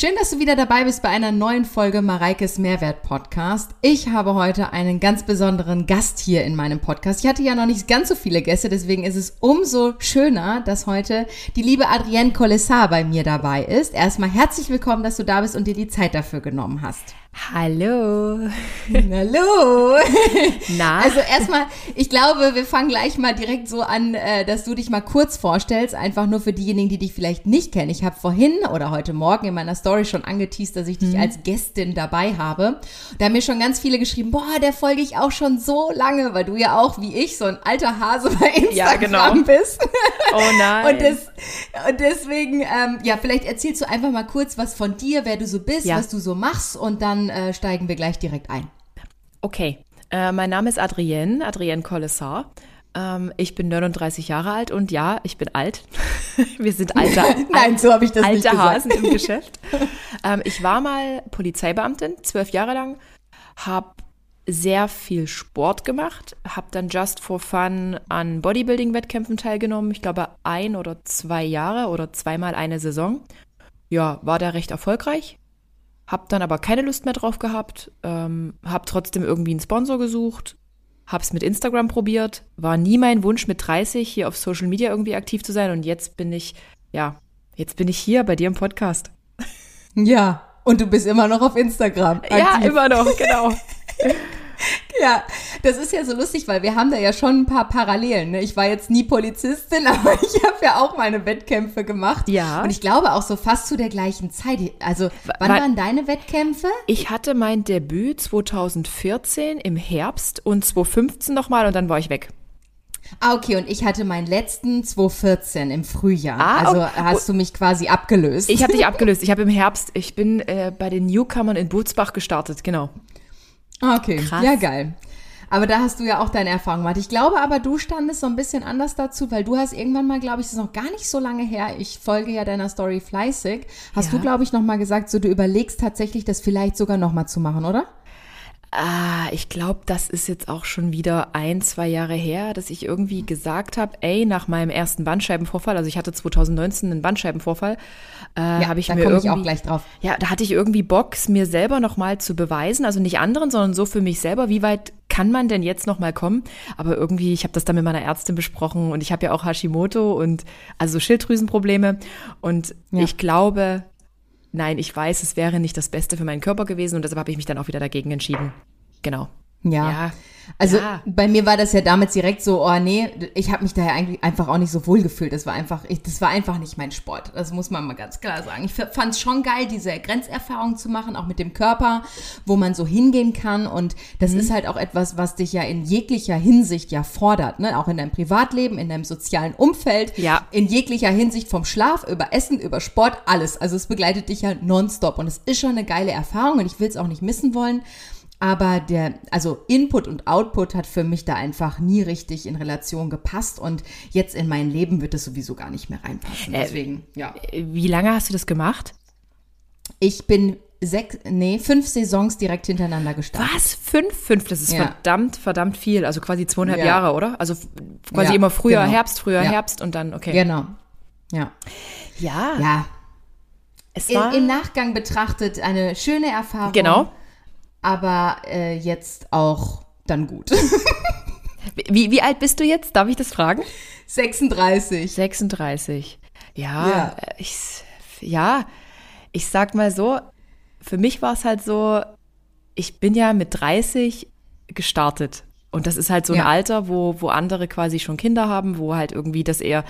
Schön, dass du wieder dabei bist bei einer neuen Folge Mareikes Mehrwert Podcast. Ich habe heute einen ganz besonderen Gast hier in meinem Podcast. Ich hatte ja noch nicht ganz so viele Gäste, deswegen ist es umso schöner, dass heute die liebe Adrienne Collessar bei mir dabei ist. Erstmal herzlich willkommen, dass du da bist und dir die Zeit dafür genommen hast. Hallo. Hallo. Na? Also erstmal, ich glaube, wir fangen gleich mal direkt so an, äh, dass du dich mal kurz vorstellst, einfach nur für diejenigen, die dich vielleicht nicht kennen. Ich habe vorhin oder heute Morgen in meiner Story schon angeteased, dass ich dich mhm. als Gästin dabei habe. Da haben mir schon ganz viele geschrieben, boah, der folge ich auch schon so lange, weil du ja auch wie ich so ein alter Hase bei Instagram ja, genau. bist. Oh nein. Und, das, und deswegen, ähm, ja, vielleicht erzählst du einfach mal kurz was von dir, wer du so bist, ja. was du so machst und dann äh, steigen wir gleich direkt ein. Okay, äh, mein Name ist Adrienne, Adrienne Collessar. Ähm, ich bin 39 Jahre alt und ja, ich bin alt. wir sind alte, Nein, so habe ich das alte nicht Hasen im Geschäft. Ähm, ich war mal Polizeibeamtin, zwölf Jahre lang, habe sehr viel Sport gemacht, habe dann just for fun an Bodybuilding-Wettkämpfen teilgenommen. Ich glaube ein oder zwei Jahre oder zweimal eine Saison. Ja, war da recht erfolgreich. Hab dann aber keine Lust mehr drauf gehabt, ähm, hab trotzdem irgendwie einen Sponsor gesucht, hab's mit Instagram probiert, war nie mein Wunsch mit 30 hier auf Social Media irgendwie aktiv zu sein und jetzt bin ich, ja, jetzt bin ich hier bei dir im Podcast. Ja, und du bist immer noch auf Instagram. Aktiv. Ja, immer noch, genau. Ja, das ist ja so lustig, weil wir haben da ja schon ein paar Parallelen. Ne? Ich war jetzt nie Polizistin, aber ich habe ja auch meine Wettkämpfe gemacht. Ja. Und ich glaube auch so fast zu der gleichen Zeit. Also, wann war, waren deine Wettkämpfe? Ich hatte mein Debüt 2014 im Herbst und 2015 nochmal und dann war ich weg. Ah, okay, und ich hatte meinen letzten 2014 im Frühjahr. Ah, also okay. hast du mich quasi abgelöst. Ich habe dich abgelöst. Ich habe im Herbst, ich bin äh, bei den Newcomern in Butzbach gestartet, genau. Ah, okay, Krass. ja geil. Aber da hast du ja auch deine Erfahrung gemacht. Ich glaube aber, du standest so ein bisschen anders dazu, weil du hast irgendwann mal, glaube ich, das ist noch gar nicht so lange her, ich folge ja deiner Story fleißig, hast ja. du, glaube ich, noch mal gesagt, so du überlegst tatsächlich, das vielleicht sogar noch mal zu machen, oder? Ah, ich glaube, das ist jetzt auch schon wieder ein, zwei Jahre her, dass ich irgendwie gesagt habe, ey, nach meinem ersten Bandscheibenvorfall, also ich hatte 2019 einen Bandscheibenvorfall, äh, ja, habe ich da mir irgendwie, ich auch gleich drauf. Ja, da hatte ich irgendwie Bock, mir selber nochmal zu beweisen, also nicht anderen, sondern so für mich selber, wie weit kann man denn jetzt nochmal kommen? Aber irgendwie, ich habe das dann mit meiner Ärztin besprochen und ich habe ja auch Hashimoto und also Schilddrüsenprobleme und ja. ich glaube, nein, ich weiß, es wäre nicht das Beste für meinen Körper gewesen und deshalb habe ich mich dann auch wieder dagegen entschieden. Genau. Ja. ja. Also ja. bei mir war das ja damals direkt so, oh nee, ich habe mich daher eigentlich einfach auch nicht so wohl gefühlt. Das war einfach, ich, das war einfach nicht mein Sport. Das muss man mal ganz klar sagen. Ich fand es schon geil, diese Grenzerfahrung zu machen, auch mit dem Körper, wo man so hingehen kann. Und das mhm. ist halt auch etwas, was dich ja in jeglicher Hinsicht ja fordert, ne? Auch in deinem Privatleben, in deinem sozialen Umfeld, ja. in jeglicher Hinsicht vom Schlaf über Essen, über Sport, alles. Also es begleitet dich ja nonstop. Und es ist schon eine geile Erfahrung und ich will es auch nicht missen wollen. Aber der, also Input und Output hat für mich da einfach nie richtig in Relation gepasst und jetzt in mein Leben wird es sowieso gar nicht mehr reinpassen. Äh, Deswegen, äh, ja. Wie lange hast du das gemacht? Ich bin sechs, nee, fünf Saisons direkt hintereinander gestartet. Was? Fünf? Fünf, das ist ja. verdammt, verdammt viel. Also quasi zweieinhalb ja. Jahre, oder? Also quasi ja, immer früher genau. Herbst, früher Herbst und dann, okay. Genau. Ja. Ja. Ja. Es war Im Nachgang betrachtet eine schöne Erfahrung. Genau aber äh, jetzt auch dann gut. wie, wie alt bist du jetzt? Darf ich das fragen? 36. 36. Ja, ja. Ich, ja, ich sag mal so, für mich war es halt so, ich bin ja mit 30 gestartet. Und das ist halt so ein ja. Alter, wo, wo andere quasi schon Kinder haben, wo halt irgendwie das eher,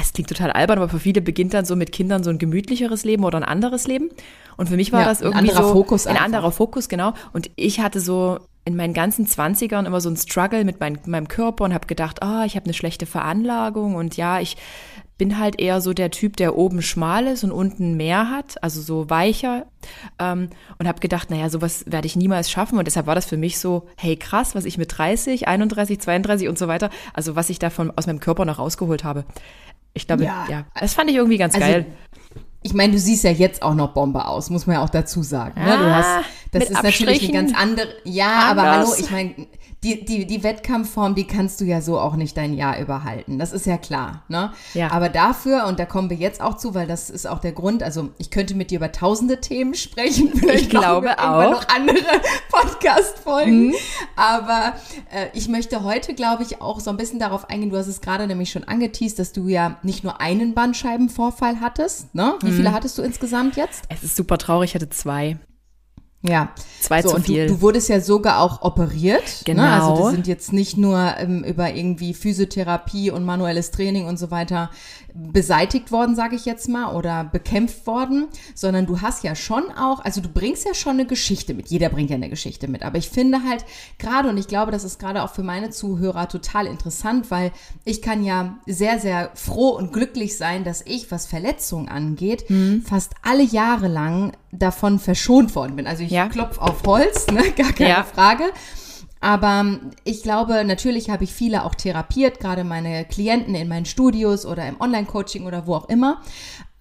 es klingt total albern, aber für viele beginnt dann so mit Kindern so ein gemütlicheres Leben oder ein anderes Leben. Und für mich war ja, das irgendwie ein anderer so Fokus ein anderer Fokus, genau. Und ich hatte so in meinen ganzen Zwanzigern immer so ein Struggle mit mein, meinem Körper und habe gedacht, ah, oh, ich habe eine schlechte Veranlagung und ja, ich bin halt eher so der Typ, der oben schmal ist und unten mehr hat, also so weicher. Ähm, und habe gedacht, naja, sowas werde ich niemals schaffen. Und deshalb war das für mich so, hey krass, was ich mit 30, 31, 32 und so weiter, also was ich davon aus meinem Körper noch rausgeholt habe. Ich glaube, ja, ja das fand ich irgendwie ganz also, geil. Ich meine, du siehst ja jetzt auch noch Bombe aus, muss man ja auch dazu sagen. Ne? Du hast, das ist natürlich eine ganz andere. Ja, aber hallo, ich meine, die, die, die Wettkampfform, die kannst du ja so auch nicht dein Jahr überhalten. Das ist ja klar. Ne? Ja. Aber dafür, und da kommen wir jetzt auch zu, weil das ist auch der Grund, also ich könnte mit dir über tausende Themen sprechen. Vielleicht ich glaube auch. noch andere Podcast-Folgen. Mhm. Aber äh, ich möchte heute, glaube ich, auch so ein bisschen darauf eingehen. Du hast es gerade nämlich schon angeteased, dass du ja nicht nur einen Bandscheibenvorfall hattest. Ne? Wie mhm. viele hattest du insgesamt jetzt? Es ist super traurig, ich hatte zwei. Ja. Zwei so, zu viel. Du, du, wurdest ja sogar auch operiert. Genau. Ne? Also die sind jetzt nicht nur ähm, über irgendwie Physiotherapie und manuelles Training und so weiter beseitigt worden, sage ich jetzt mal, oder bekämpft worden, sondern du hast ja schon auch, also du bringst ja schon eine Geschichte mit. Jeder bringt ja eine Geschichte mit. Aber ich finde halt gerade, und ich glaube, das ist gerade auch für meine Zuhörer total interessant, weil ich kann ja sehr, sehr froh und glücklich sein, dass ich, was Verletzungen angeht, mhm. fast alle Jahre lang davon verschont worden bin. Also ich ja. klopf auf Holz, ne? gar keine ja. Frage. Aber ich glaube, natürlich habe ich viele auch therapiert, gerade meine Klienten in meinen Studios oder im Online-Coaching oder wo auch immer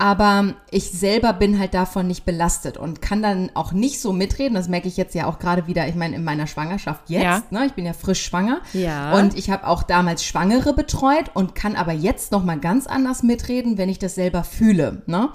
aber ich selber bin halt davon nicht belastet und kann dann auch nicht so mitreden. Das merke ich jetzt ja auch gerade wieder, ich meine, in meiner Schwangerschaft jetzt. Ja. Ne? Ich bin ja frisch schwanger. Ja. Und ich habe auch damals Schwangere betreut und kann aber jetzt nochmal ganz anders mitreden, wenn ich das selber fühle. Ne?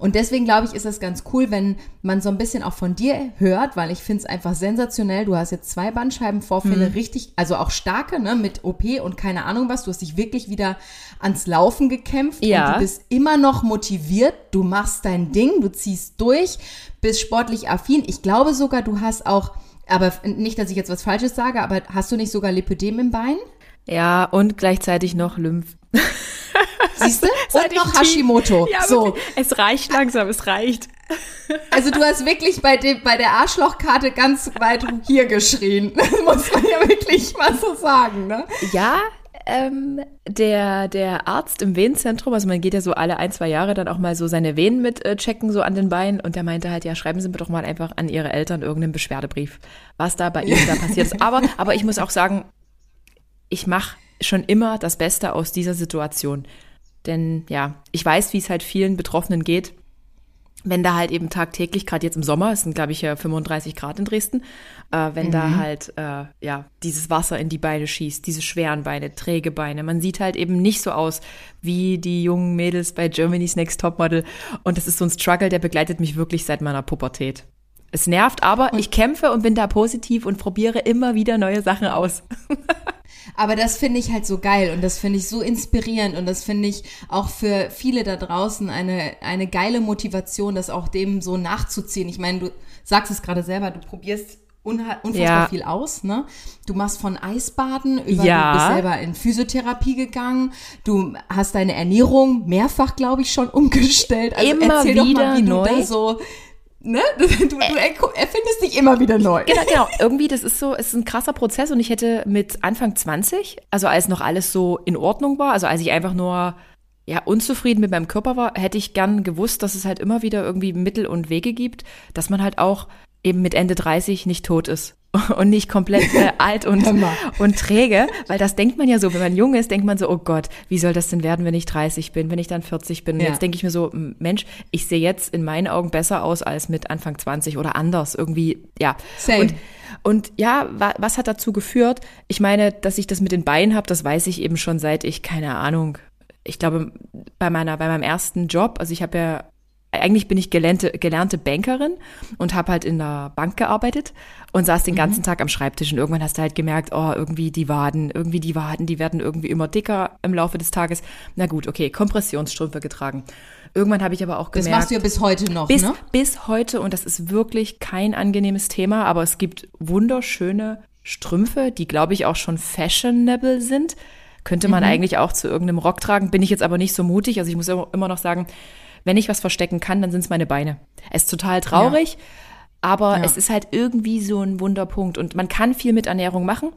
Und deswegen glaube ich, ist es ganz cool, wenn man so ein bisschen auch von dir hört, weil ich finde es einfach sensationell. Du hast jetzt zwei Bandscheibenvorfälle, mhm. richtig, also auch starke, ne, mit OP und keine Ahnung was. Du hast dich wirklich wieder ans Laufen gekämpft ja. und du bist immer noch motiviert. Du machst dein Ding, du ziehst durch, bist sportlich affin. Ich glaube sogar, du hast auch, aber nicht, dass ich jetzt was Falsches sage, aber hast du nicht sogar Lipödem im Bein? Ja, und gleichzeitig noch Lymph. Siehst du? Und noch Hashimoto. Ja, so. Es reicht langsam, es reicht. Also du hast wirklich bei, dem, bei der Arschlochkarte ganz weit hier geschrien. Das muss man ja wirklich mal so sagen, ne? Ja, ähm, der, der Arzt im Venenzentrum, also man geht ja so alle ein, zwei Jahre dann auch mal so seine Venen mit äh, checken, so an den Beinen. Und der meinte halt, ja, schreiben Sie mir doch mal einfach an Ihre Eltern irgendeinen Beschwerdebrief, was da bei Ihnen da passiert ist. Aber, aber ich muss auch sagen, ich mache schon immer das Beste aus dieser Situation. Denn ja, ich weiß, wie es halt vielen Betroffenen geht wenn da halt eben tagtäglich, gerade jetzt im Sommer, es sind glaube ich ja 35 Grad in Dresden, äh, wenn mhm. da halt äh, ja dieses Wasser in die Beine schießt, diese schweren Beine, träge Beine, man sieht halt eben nicht so aus wie die jungen Mädels bei Germany's Next Topmodel und das ist so ein Struggle, der begleitet mich wirklich seit meiner Pubertät. Es nervt, aber und ich kämpfe und bin da positiv und probiere immer wieder neue Sachen aus. Aber das finde ich halt so geil und das finde ich so inspirierend und das finde ich auch für viele da draußen eine, eine geile Motivation, das auch dem so nachzuziehen. Ich meine, du sagst es gerade selber, du probierst unfassbar ja. viel aus, ne? Du machst von Eisbaden über, ja. du bist selber in Physiotherapie gegangen, du hast deine Ernährung mehrfach, glaube ich, schon umgestellt. Also Immer erzähl wieder doch mal, wie neu. du da so ne? Du, du, erfindest dich immer wieder neu. Genau, genau. Irgendwie, das ist so, es ist ein krasser Prozess und ich hätte mit Anfang 20, also als noch alles so in Ordnung war, also als ich einfach nur ja, unzufrieden mit meinem Körper war, hätte ich gern gewusst, dass es halt immer wieder irgendwie Mittel und Wege gibt, dass man halt auch eben mit Ende 30 nicht tot ist und nicht komplett äh, alt und, und träge, weil das denkt man ja so, wenn man jung ist, denkt man so, oh Gott, wie soll das denn werden, wenn ich 30 bin, wenn ich dann 40 bin? Und ja. jetzt denke ich mir so, Mensch, ich sehe jetzt in meinen Augen besser aus als mit Anfang 20 oder anders irgendwie, ja. Same. Und, und ja, wa, was hat dazu geführt? Ich meine, dass ich das mit den Beinen habe, das weiß ich eben schon seit ich, keine Ahnung, ich glaube, bei meiner, bei meinem ersten Job, also ich habe ja eigentlich bin ich gelernte, gelernte Bankerin und habe halt in der Bank gearbeitet und saß den ganzen mhm. Tag am Schreibtisch und irgendwann hast du halt gemerkt, oh, irgendwie die Waden, irgendwie die Waden, die werden irgendwie immer dicker im Laufe des Tages. Na gut, okay, Kompressionsstrümpfe getragen. Irgendwann habe ich aber auch gemerkt. Das machst du ja bis heute noch, bis, ne? Bis heute und das ist wirklich kein angenehmes Thema, aber es gibt wunderschöne Strümpfe, die glaube ich auch schon fashionable sind. Könnte man mhm. eigentlich auch zu irgendeinem Rock tragen, bin ich jetzt aber nicht so mutig. Also ich muss immer noch sagen, wenn ich was verstecken kann, dann sind es meine Beine. Es ist total traurig, ja. aber ja. es ist halt irgendwie so ein Wunderpunkt. Und man kann viel mit Ernährung machen.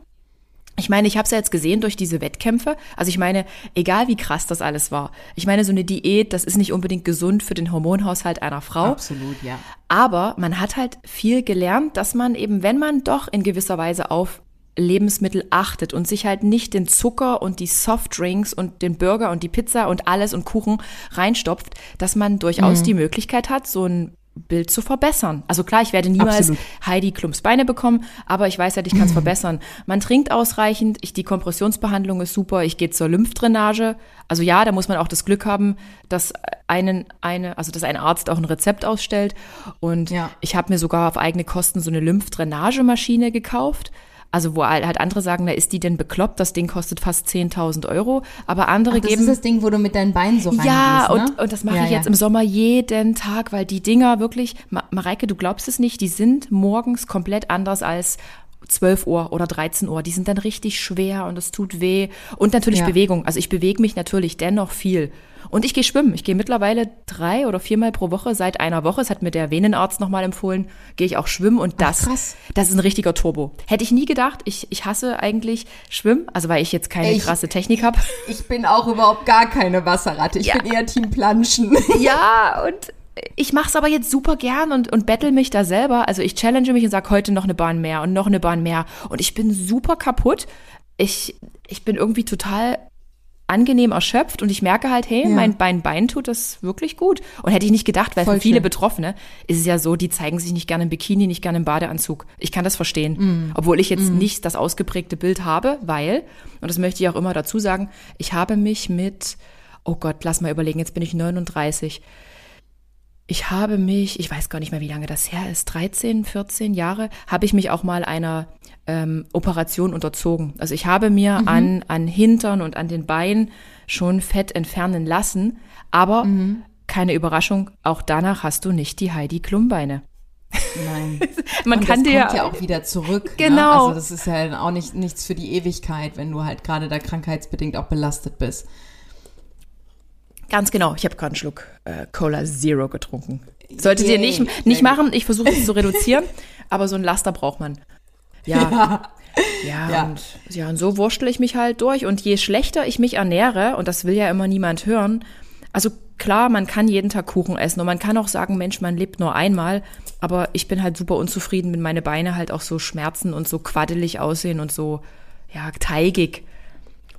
Ich meine, ich habe es ja jetzt gesehen durch diese Wettkämpfe. Also ich meine, egal wie krass das alles war. Ich meine, so eine Diät, das ist nicht unbedingt gesund für den Hormonhaushalt einer Frau. Absolut, ja. Aber man hat halt viel gelernt, dass man eben, wenn man doch in gewisser Weise auf Lebensmittel achtet und sich halt nicht den Zucker und die Softdrinks und den Burger und die Pizza und alles und Kuchen reinstopft, dass man durchaus mhm. die Möglichkeit hat, so ein Bild zu verbessern. Also klar, ich werde niemals Absolut. Heidi Klumps Beine bekommen, aber ich weiß halt, ich kann es verbessern. Man trinkt ausreichend, ich, die Kompressionsbehandlung ist super, ich gehe zur Lymphdrainage. Also ja, da muss man auch das Glück haben, dass einen, eine, also dass ein Arzt auch ein Rezept ausstellt. Und ja. ich habe mir sogar auf eigene Kosten so eine Lymphdrainagemaschine gekauft. Also wo halt andere sagen, na ist die denn bekloppt? Das Ding kostet fast 10.000 Euro. Aber andere Ach, das geben. Das ist das Ding, wo du mit deinen Beinen so reingehst, Ja, ne? und, und das mache ja, ich jetzt ja. im Sommer jeden Tag, weil die Dinger wirklich, Mareike, du glaubst es nicht, die sind morgens komplett anders als 12 Uhr oder 13 Uhr. Die sind dann richtig schwer und es tut weh. Und natürlich ja. Bewegung. Also ich bewege mich natürlich dennoch viel. Und ich gehe schwimmen. Ich gehe mittlerweile drei oder viermal pro Woche seit einer Woche. Es hat mir der Venenarzt nochmal empfohlen. Gehe ich auch schwimmen und das, Ach, das ist ein richtiger Turbo. Hätte ich nie gedacht. Ich, ich hasse eigentlich Schwimmen, also weil ich jetzt keine ich, krasse Technik habe. Ich bin auch überhaupt gar keine Wasserratte. Ich ja. bin eher Team Planschen. Ja, und ich mache es aber jetzt super gern und, und battle mich da selber. Also ich challenge mich und sage heute noch eine Bahn mehr und noch eine Bahn mehr. Und ich bin super kaputt. Ich, ich bin irgendwie total angenehm erschöpft und ich merke halt, hey, ja. mein Bein, Bein tut das wirklich gut. Und hätte ich nicht gedacht, weil Voll für viele schön. Betroffene ist es ja so, die zeigen sich nicht gerne im Bikini, nicht gerne im Badeanzug. Ich kann das verstehen. Mm. Obwohl ich jetzt mm. nicht das ausgeprägte Bild habe, weil, und das möchte ich auch immer dazu sagen, ich habe mich mit, oh Gott, lass mal überlegen, jetzt bin ich 39. Ich habe mich, ich weiß gar nicht mehr, wie lange das her ist, 13, 14 Jahre, habe ich mich auch mal einer ähm, Operation unterzogen. Also ich habe mir mhm. an, an Hintern und an den Beinen schon Fett entfernen lassen, aber mhm. keine Überraschung, auch danach hast du nicht die Heidi Klumbeine. Nein. Man und kann das dir kommt ja auch wieder zurück. Ne? Genau. Ne? Also das ist ja auch nicht nichts für die Ewigkeit, wenn du halt gerade da krankheitsbedingt auch belastet bist. Ganz genau. Ich habe gerade einen Schluck äh, Cola Zero getrunken. Solltet ihr nicht, nicht machen. Ich versuche es zu reduzieren, aber so ein Laster braucht man. Ja. Ja. Ja, und, ja, und so wurschtel ich mich halt durch. Und je schlechter ich mich ernähre, und das will ja immer niemand hören, also klar, man kann jeden Tag Kuchen essen und man kann auch sagen, Mensch, man lebt nur einmal, aber ich bin halt super unzufrieden, wenn meine Beine halt auch so schmerzen und so quaddelig aussehen und so, ja, teigig.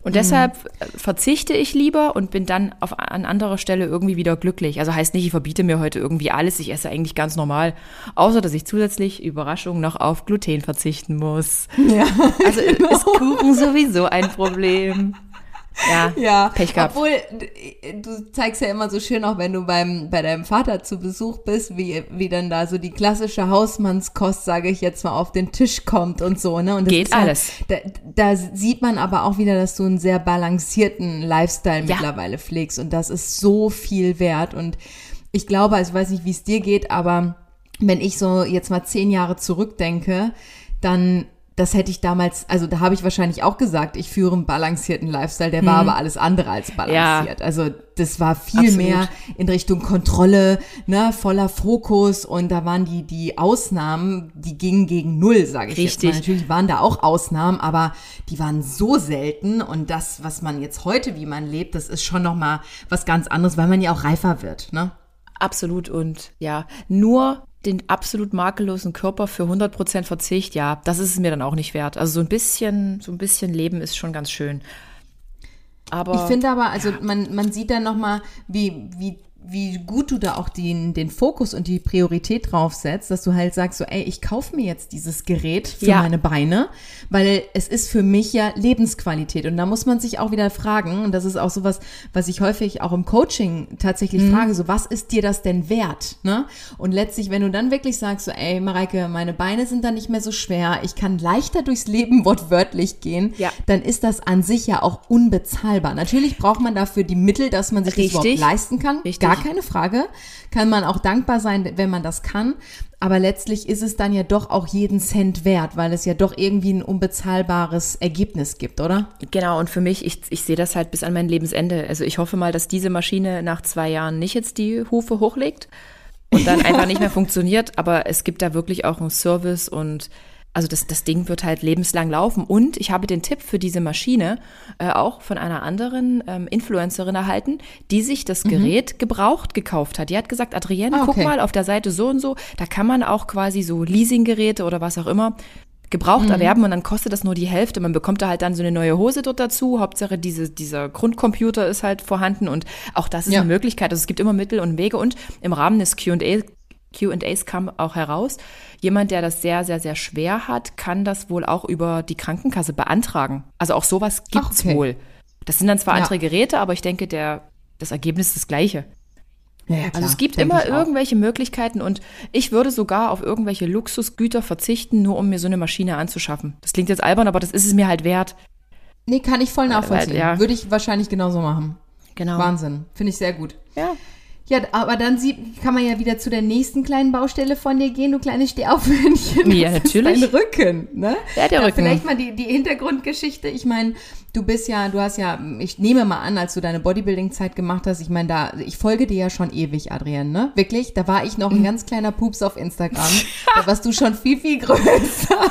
Und mhm. deshalb äh, verzichte ich lieber und bin dann auf, an anderer Stelle irgendwie wieder glücklich. Also heißt nicht, ich verbiete mir heute irgendwie alles. Ich esse eigentlich ganz normal. Außer, dass ich zusätzlich, Überraschung, noch auf Gluten verzichten muss. Ja. Also ist Kuchen sowieso ein Problem. Ja, ja, Pech gehabt. Obwohl, du zeigst ja immer so schön, auch wenn du beim, bei deinem Vater zu Besuch bist, wie, wie dann da so die klassische Hausmannskost, sage ich jetzt mal, auf den Tisch kommt und so, ne? Und Geht alles. Ja, da, da sieht man aber auch wieder, dass du einen sehr balancierten Lifestyle ja. mittlerweile pflegst und das ist so viel wert und ich glaube, also ich weiß nicht, wie es dir geht, aber wenn ich so jetzt mal zehn Jahre zurückdenke, dann das hätte ich damals, also da habe ich wahrscheinlich auch gesagt, ich führe einen balancierten Lifestyle, der hm. war aber alles andere als balanciert. Ja. Also das war viel Absolut. mehr in Richtung Kontrolle, ne, voller Fokus und da waren die die Ausnahmen, die gingen gegen null, sage ich Richtig. jetzt mal. Natürlich waren da auch Ausnahmen, aber die waren so selten und das, was man jetzt heute, wie man lebt, das ist schon noch mal was ganz anderes, weil man ja auch reifer wird, ne? Absolut und ja, nur den absolut makellosen Körper für 100% Verzicht, ja, das ist es mir dann auch nicht wert. Also so ein bisschen, so ein bisschen Leben ist schon ganz schön. Aber, ich finde aber, also man, man sieht dann nochmal, wie, wie wie gut du da auch den, den Fokus und die Priorität drauf setzt, dass du halt sagst so, ey, ich kaufe mir jetzt dieses Gerät für ja. meine Beine, weil es ist für mich ja Lebensqualität. Und da muss man sich auch wieder fragen, und das ist auch sowas, was ich häufig auch im Coaching tatsächlich mhm. frage, so, was ist dir das denn wert? Ne? Und letztlich, wenn du dann wirklich sagst so, ey, Mareike, meine Beine sind dann nicht mehr so schwer, ich kann leichter durchs Leben wortwörtlich gehen, ja. dann ist das an sich ja auch unbezahlbar. Natürlich braucht man dafür die Mittel, dass man sich Richtig. das überhaupt leisten kann. Richtig gar keine Frage. Kann man auch dankbar sein, wenn man das kann. Aber letztlich ist es dann ja doch auch jeden Cent wert, weil es ja doch irgendwie ein unbezahlbares Ergebnis gibt, oder? Genau, und für mich, ich, ich sehe das halt bis an mein Lebensende. Also ich hoffe mal, dass diese Maschine nach zwei Jahren nicht jetzt die Hufe hochlegt und dann einfach nicht mehr funktioniert. Aber es gibt da wirklich auch einen Service und also das, das Ding wird halt lebenslang laufen. Und ich habe den Tipp für diese Maschine äh, auch von einer anderen ähm, Influencerin erhalten, die sich das mhm. Gerät mhm. gebraucht gekauft hat. Die hat gesagt, Adrienne, ah, okay. guck mal auf der Seite so und so, da kann man auch quasi so Leasinggeräte oder was auch immer gebraucht mhm. erwerben und dann kostet das nur die Hälfte. Man bekommt da halt dann so eine neue Hose dort dazu. Hauptsache diese, dieser Grundcomputer ist halt vorhanden und auch das ist ja. eine Möglichkeit. Also es gibt immer Mittel und Wege und im Rahmen des Q&A QAs kam auch heraus, jemand, der das sehr, sehr, sehr schwer hat, kann das wohl auch über die Krankenkasse beantragen. Also auch sowas gibt's okay. wohl. Das sind dann zwar ja. andere Geräte, aber ich denke, der, das Ergebnis ist das gleiche. Ja, ja, also es gibt immer irgendwelche Möglichkeiten und ich würde sogar auf irgendwelche Luxusgüter verzichten, nur um mir so eine Maschine anzuschaffen. Das klingt jetzt albern, aber das ist es mir halt wert. Nee, kann ich voll nachvollziehen. Ja. Würde ich wahrscheinlich genauso machen. Genau. Wahnsinn. Finde ich sehr gut. Ja. Ja, aber dann sieht, kann man ja wieder zu der nächsten kleinen Baustelle von dir gehen, du kleines Stehaufmännchen. Ja, natürlich. Dein Rücken, ne? Ja, der da Rücken. Vielleicht mal die, die Hintergrundgeschichte. Ich meine, du bist ja, du hast ja, ich nehme mal an, als du deine Bodybuilding-Zeit gemacht hast, ich meine, da, ich folge dir ja schon ewig, Adrienne, ne? Wirklich, da war ich noch ein mhm. ganz kleiner Pups auf Instagram. da warst du schon viel, viel größer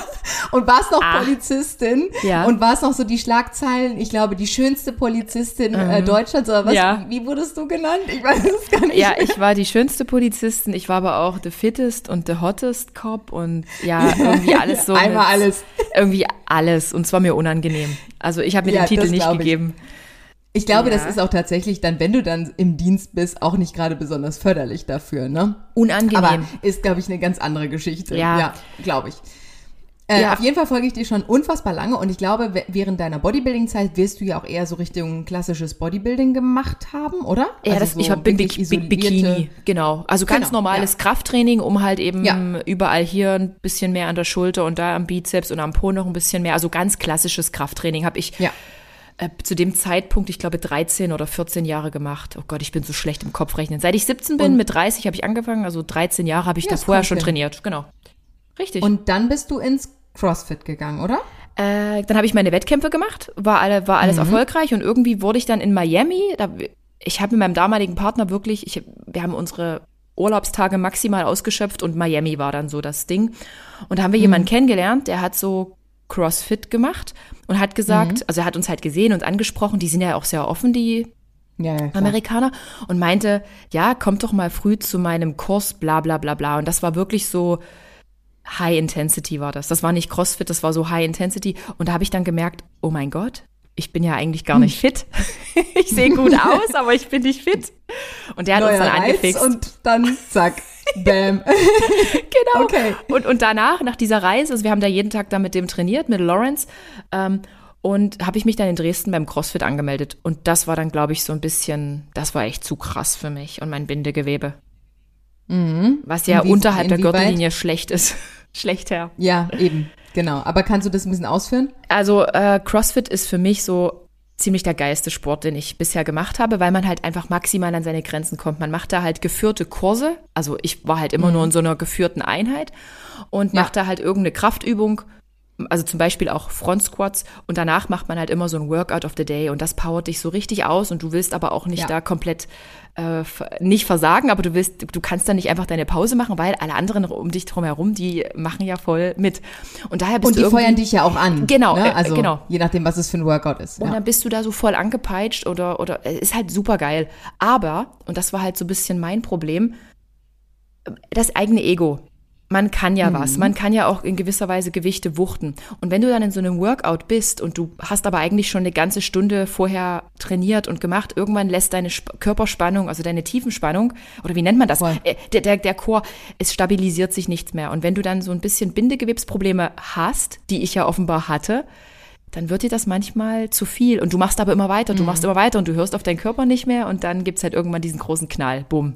und warst noch ah. Polizistin ja. und warst noch so die Schlagzeilen, ich glaube, die schönste Polizistin äh, mhm. äh, Deutschlands oder was? Ja. Wie wurdest du genannt? Ich weiß es gar nicht. Ja, ich war die schönste Polizistin, ich war aber auch the fittest und the hottest Cop und ja, irgendwie alles so. Einmal alles. Irgendwie alles und zwar mir unangenehm. Also ich habe mir ja, den Titel nicht gegeben. Ich. ich glaube, ja. das ist auch tatsächlich dann, wenn du dann im Dienst bist, auch nicht gerade besonders förderlich dafür, ne? Unangenehm. Aber ist, glaube ich, eine ganz andere Geschichte. Ja, ja glaube ich. Äh, ja. Auf jeden Fall folge ich dir schon unfassbar lange und ich glaube, während deiner Bodybuilding-Zeit wirst du ja auch eher so Richtung klassisches Bodybuilding gemacht haben, oder? Ja, also das, so ich bin Bik Bikini, genau. Also ganz genau, normales ja. Krafttraining, um halt eben ja. überall hier ein bisschen mehr an der Schulter und da am Bizeps und am Po noch ein bisschen mehr. Also ganz klassisches Krafttraining habe ich. Ja. Äh, zu dem Zeitpunkt, ich glaube, 13 oder 14 Jahre gemacht. Oh Gott, ich bin so schlecht im Kopf rechnen. Seit ich 17 bin, und mit 30 habe ich angefangen, also 13 Jahre habe ich ja, da vorher schon trainiert. Genau. Richtig. Und dann bist du ins CrossFit gegangen, oder? Äh, dann habe ich meine Wettkämpfe gemacht, war, alle, war alles mhm. erfolgreich und irgendwie wurde ich dann in Miami, da, ich habe mit meinem damaligen Partner wirklich, ich, wir haben unsere Urlaubstage maximal ausgeschöpft und Miami war dann so das Ding. Und da haben wir mhm. jemanden kennengelernt, der hat so CrossFit gemacht und hat gesagt, mhm. also er hat uns halt gesehen und angesprochen, die sind ja auch sehr offen, die ja, ja, Amerikaner, und meinte, ja, kommt doch mal früh zu meinem Kurs, bla bla bla bla. Und das war wirklich so, High Intensity war das. Das war nicht CrossFit, das war so High Intensity. Und da habe ich dann gemerkt, oh mein Gott, ich bin ja eigentlich gar nicht fit. ich sehe gut aus, aber ich bin nicht fit. Und der hat Neuer uns dann Reiz angefixt. Und dann zack, bam. genau. Okay. Und, und danach, nach dieser Reise, also wir haben da jeden Tag da mit dem trainiert, mit Lawrence, ähm, und habe ich mich dann in Dresden beim CrossFit angemeldet. Und das war dann, glaube ich, so ein bisschen, das war echt zu krass für mich und mein Bindegewebe. Mhm. Was ja Inwie unterhalb der Gürtellinie schlecht ist. schlecht her. Ja, eben. Genau. Aber kannst du das ein bisschen ausführen? Also äh, CrossFit ist für mich so ziemlich der geilste Sport, den ich bisher gemacht habe, weil man halt einfach maximal an seine Grenzen kommt. Man macht da halt geführte Kurse. Also ich war halt immer mhm. nur in so einer geführten Einheit und ja. macht da halt irgendeine Kraftübung, also zum Beispiel auch Front Squats und danach macht man halt immer so ein Workout of the Day und das powert dich so richtig aus und du willst aber auch nicht ja. da komplett äh, nicht versagen, aber du willst, du kannst dann nicht einfach deine Pause machen, weil alle anderen um dich drum herum, die machen ja voll mit. Und daher bist und die feuern dich ja auch an. Genau, ne? Äh, also genau. Je nachdem, was es für ein Workout ist. Und ja. dann bist du da so voll angepeitscht oder oder ist halt super geil. Aber und das war halt so ein bisschen mein Problem, das eigene Ego man kann ja mhm. was. Man kann ja auch in gewisser Weise Gewichte wuchten. Und wenn du dann in so einem Workout bist und du hast aber eigentlich schon eine ganze Stunde vorher trainiert und gemacht, irgendwann lässt deine Sp Körperspannung, also deine Tiefenspannung, oder wie nennt man das? Äh, der, der, der Chor, es stabilisiert sich nichts mehr. Und wenn du dann so ein bisschen Bindegewebsprobleme hast, die ich ja offenbar hatte, dann wird dir das manchmal zu viel. Und du machst aber immer weiter, du mhm. machst immer weiter und du hörst auf deinen Körper nicht mehr und dann gibt's halt irgendwann diesen großen Knall. Bumm.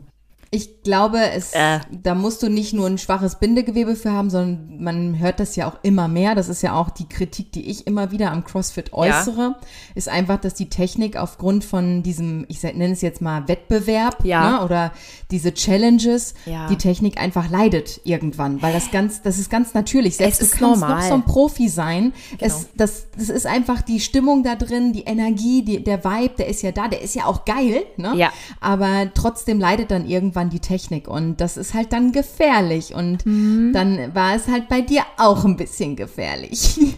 Ich glaube, es, äh. da musst du nicht nur ein schwaches Bindegewebe für haben, sondern man hört das ja auch immer mehr. Das ist ja auch die Kritik, die ich immer wieder am CrossFit äußere, ja. ist einfach, dass die Technik aufgrund von diesem, ich nenne es jetzt mal Wettbewerb ja. ne, oder diese Challenges, ja. die Technik einfach leidet irgendwann, weil das ganz, das ist ganz natürlich. Selbst es ist du kannst normal. noch so ein Profi sein. Genau. Es, das, das ist einfach die Stimmung da drin, die Energie, die, der Vibe, der ist ja da, der ist ja auch geil, ne? Ja. Aber trotzdem leidet dann irgendwann irgendwann die Technik und das ist halt dann gefährlich und mhm. dann war es halt bei dir auch ein bisschen gefährlich.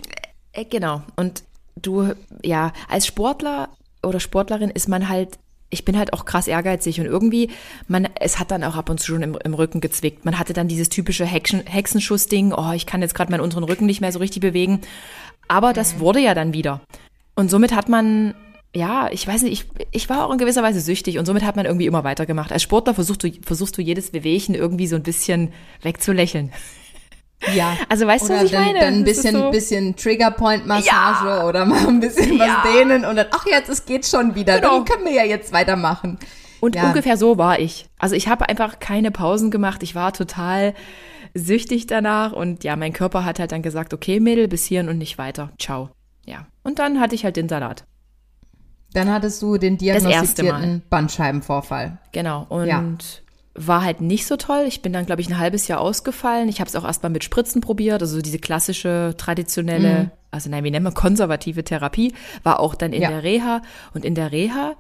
Äh, genau. Und du, ja, als Sportler oder Sportlerin ist man halt ich bin halt auch krass ehrgeizig und irgendwie, man, es hat dann auch ab und zu schon im, im Rücken gezwickt. Man hatte dann dieses typische Hexen, Hexenschuss-Ding, oh, ich kann jetzt gerade meinen unteren Rücken nicht mehr so richtig bewegen. Aber das wurde ja dann wieder. Und somit hat man ja, ich weiß nicht, ich, ich war auch in gewisser Weise süchtig und somit hat man irgendwie immer weitergemacht. Als Sportler versuchst du, versuchst du jedes Wehwehchen irgendwie so ein bisschen wegzulächeln. Ja. Also weißt oder du, was ich dann, meine? Dann ein bisschen, so- bisschen Triggerpoint-Massage Ja. oder mal ein bisschen Ja. was dehnen und dann, ach jetzt, es geht schon wieder, Genau. dann können wir ja jetzt weitermachen. Und Ja. ungefähr so war ich. Also ich habe einfach keine Pausen gemacht. Ich war total süchtig danach und ja, mein Körper hat halt dann gesagt, okay, Mädel, bis hierhin und nicht weiter. Ciao. Ja. Und dann hatte ich halt den Salat. Dann hattest du den diagnostizierten Bandscheibenvorfall. Genau. Und Ja. war halt nicht so toll. Ich bin dann, glaube ich, ein halbes Jahr ausgefallen. Ich habe es auch erstmal mit Spritzen probiert. Also diese klassische, traditionelle, Mhm. also nein, wie nennen wir konservative Therapie, war auch dann in Ja. der Reha. Und in der Reha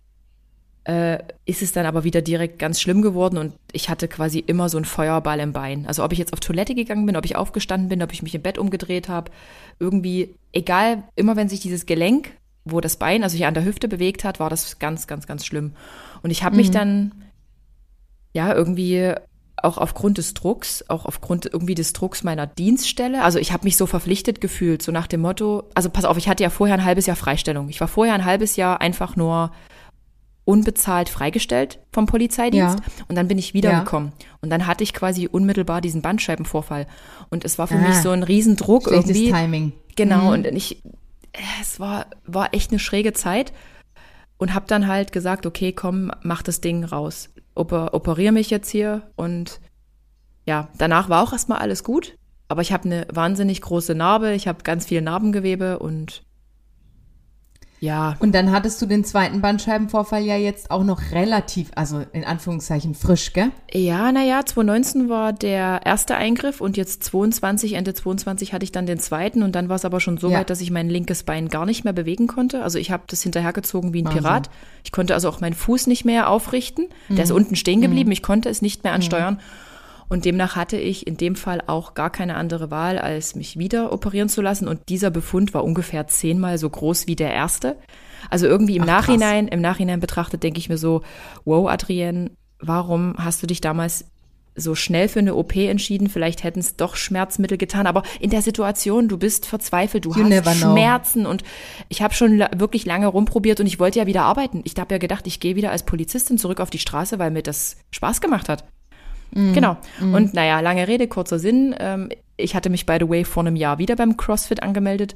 äh, ist es dann aber wieder direkt ganz schlimm geworden und ich hatte quasi immer so einen Feuerball im Bein. Also ob ich jetzt auf Toilette gegangen bin, ob ich aufgestanden bin, ob ich mich im Bett umgedreht habe, irgendwie, egal, immer wenn sich dieses Gelenk, wo das Bein, also hier an der Hüfte bewegt hat, war das ganz, ganz, ganz schlimm. Und ich habe mich dann ja irgendwie auch aufgrund des Drucks, auch aufgrund irgendwie des Drucks meiner Dienststelle, also ich habe mich so verpflichtet gefühlt, so nach dem Motto, also pass auf, ich hatte ja vorher ein halbes Jahr Freistellung. Ich war vorher ein halbes Jahr einfach nur unbezahlt freigestellt vom Polizeidienst Ja. und dann bin ich wiedergekommen. Und dann hatte ich quasi unmittelbar diesen Bandscheibenvorfall. Und es war für Ah. mich so ein Riesendruck irgendwie. Timing. Genau, und ich, es war, war echt eine schräge Zeit und habe dann halt gesagt, okay, komm, mach das Ding raus. Oper, operiere mich jetzt hier und ja, danach war auch erstmal alles gut, aber ich habe eine wahnsinnig große Narbe, ich habe ganz viel Narbengewebe und ja, Und dann hattest du den zweiten Bandscheibenvorfall ja jetzt auch noch relativ, also in Anführungszeichen frisch, gell? Ja, naja, 2019 war der erste Eingriff und jetzt 22, Ende 22 hatte ich dann den zweiten und dann war es aber schon so Ja. weit, dass ich mein linkes Bein gar nicht mehr bewegen konnte. Also ich habe das hinterhergezogen wie ein Wahnsinn. Pirat. Ich konnte also auch meinen Fuß nicht mehr aufrichten. Der ist unten stehen geblieben. Ich konnte es nicht mehr ansteuern. Und demnach hatte ich in dem Fall auch gar keine andere Wahl, als mich wieder operieren zu lassen. Und dieser Befund war ungefähr zehnmal so groß wie der erste. Also irgendwie im Ach, krass. Nachhinein, im Nachhinein betrachtet, denke ich mir so, wow, Adrienne, warum hast du dich damals so schnell für eine OP entschieden? Vielleicht hätten es doch Schmerzmittel getan. Aber in der Situation, du bist verzweifelt, du You hast know. Schmerzen und ich habe schon wirklich lange rumprobiert und ich wollte ja wieder arbeiten. Ich habe ja gedacht, ich gehe wieder als Polizistin zurück auf die Straße, weil mir das Spaß gemacht hat. Mhm. Genau. Und naja, lange Rede, kurzer Sinn. Ähm, ich hatte mich, by the way, vor einem Jahr wieder beim CrossFit angemeldet.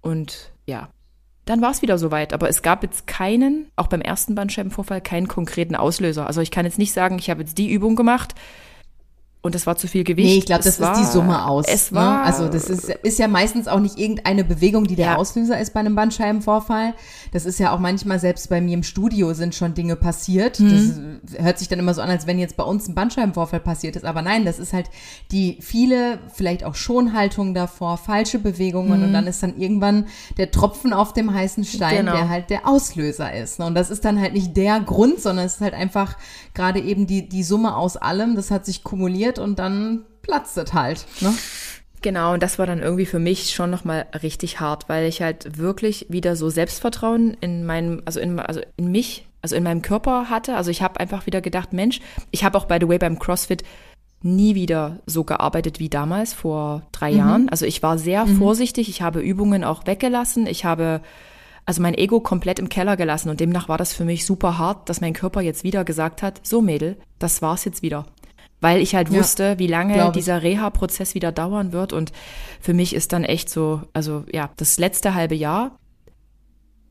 Und ja, dann war es wieder soweit. Aber es gab jetzt keinen, auch beim ersten Bandscheibenvorfall, keinen konkreten Auslöser. Also ich kann jetzt nicht sagen, ich habe jetzt die Übung gemacht und das war zu viel Gewicht. Nee, ich glaube, das war, ist die Summe aus. Es ne? war, Also das ist, ist ja meistens auch nicht irgendeine Bewegung, die der Ja. Auslöser ist bei einem Bandscheibenvorfall. Das ist ja auch manchmal, selbst bei mir im Studio sind schon Dinge passiert. Mhm. Das hört sich dann immer so an, als wenn jetzt bei uns ein Bandscheibenvorfall passiert ist. Aber nein, das ist halt die viele, vielleicht auch Schonhaltung davor, falsche Bewegungen und dann ist dann irgendwann der Tropfen auf dem heißen Stein, Mhm. Genau. der halt der Auslöser ist. ne? Und das ist dann halt nicht der Grund, sondern es ist halt einfach gerade eben die, die Summe aus allem. Das hat sich kumuliert und dann platzt es halt. Ne? Genau, und das war dann irgendwie für mich schon nochmal richtig hart, weil ich halt wirklich wieder so Selbstvertrauen in meinem, also in, also in mich, also in meinem Körper hatte. Also ich habe einfach wieder gedacht, Mensch, ich habe auch by the way beim CrossFit nie wieder so gearbeitet wie damals vor drei Jahren. Also ich war sehr vorsichtig, ich habe Übungen auch weggelassen, ich habe also mein Ego komplett im Keller gelassen und demnach war das für mich super hart, dass mein Körper jetzt wieder gesagt hat, so Mädel, das war's jetzt wieder. Weil ich halt Ja, wusste, wie lange dieser Reha-Prozess wieder dauern wird und für mich ist dann echt so, also ja, das letzte halbe Jahr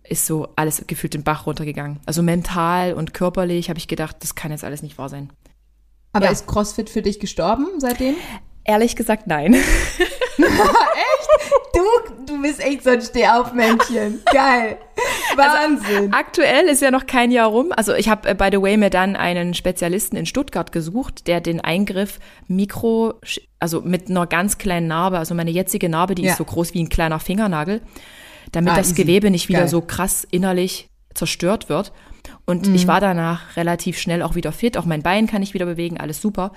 ist so alles gefühlt den Bach runtergegangen. Also mental und körperlich habe ich gedacht, das kann jetzt alles nicht wahr sein. Aber Ja. ist CrossFit für dich gestorben seitdem? Ehrlich gesagt, nein. Du, du bist echt so ein Stehaufmännchen. Geil. Wahnsinn. Aktuell ist ja noch kein Jahr rum. Also ich habe, äh, by the way, mir dann einen Spezialisten in Stuttgart gesucht, der den Eingriff Mikro, also mit einer ganz kleinen Narbe, also meine jetzige Narbe, die Ja. ist so groß wie ein kleiner Fingernagel, damit Ah, das easy. Gewebe nicht wieder Geil. so krass innerlich zerstört wird. Und Mhm. ich war danach relativ schnell auch wieder fit. Auch mein Bein kann ich wieder bewegen, alles super.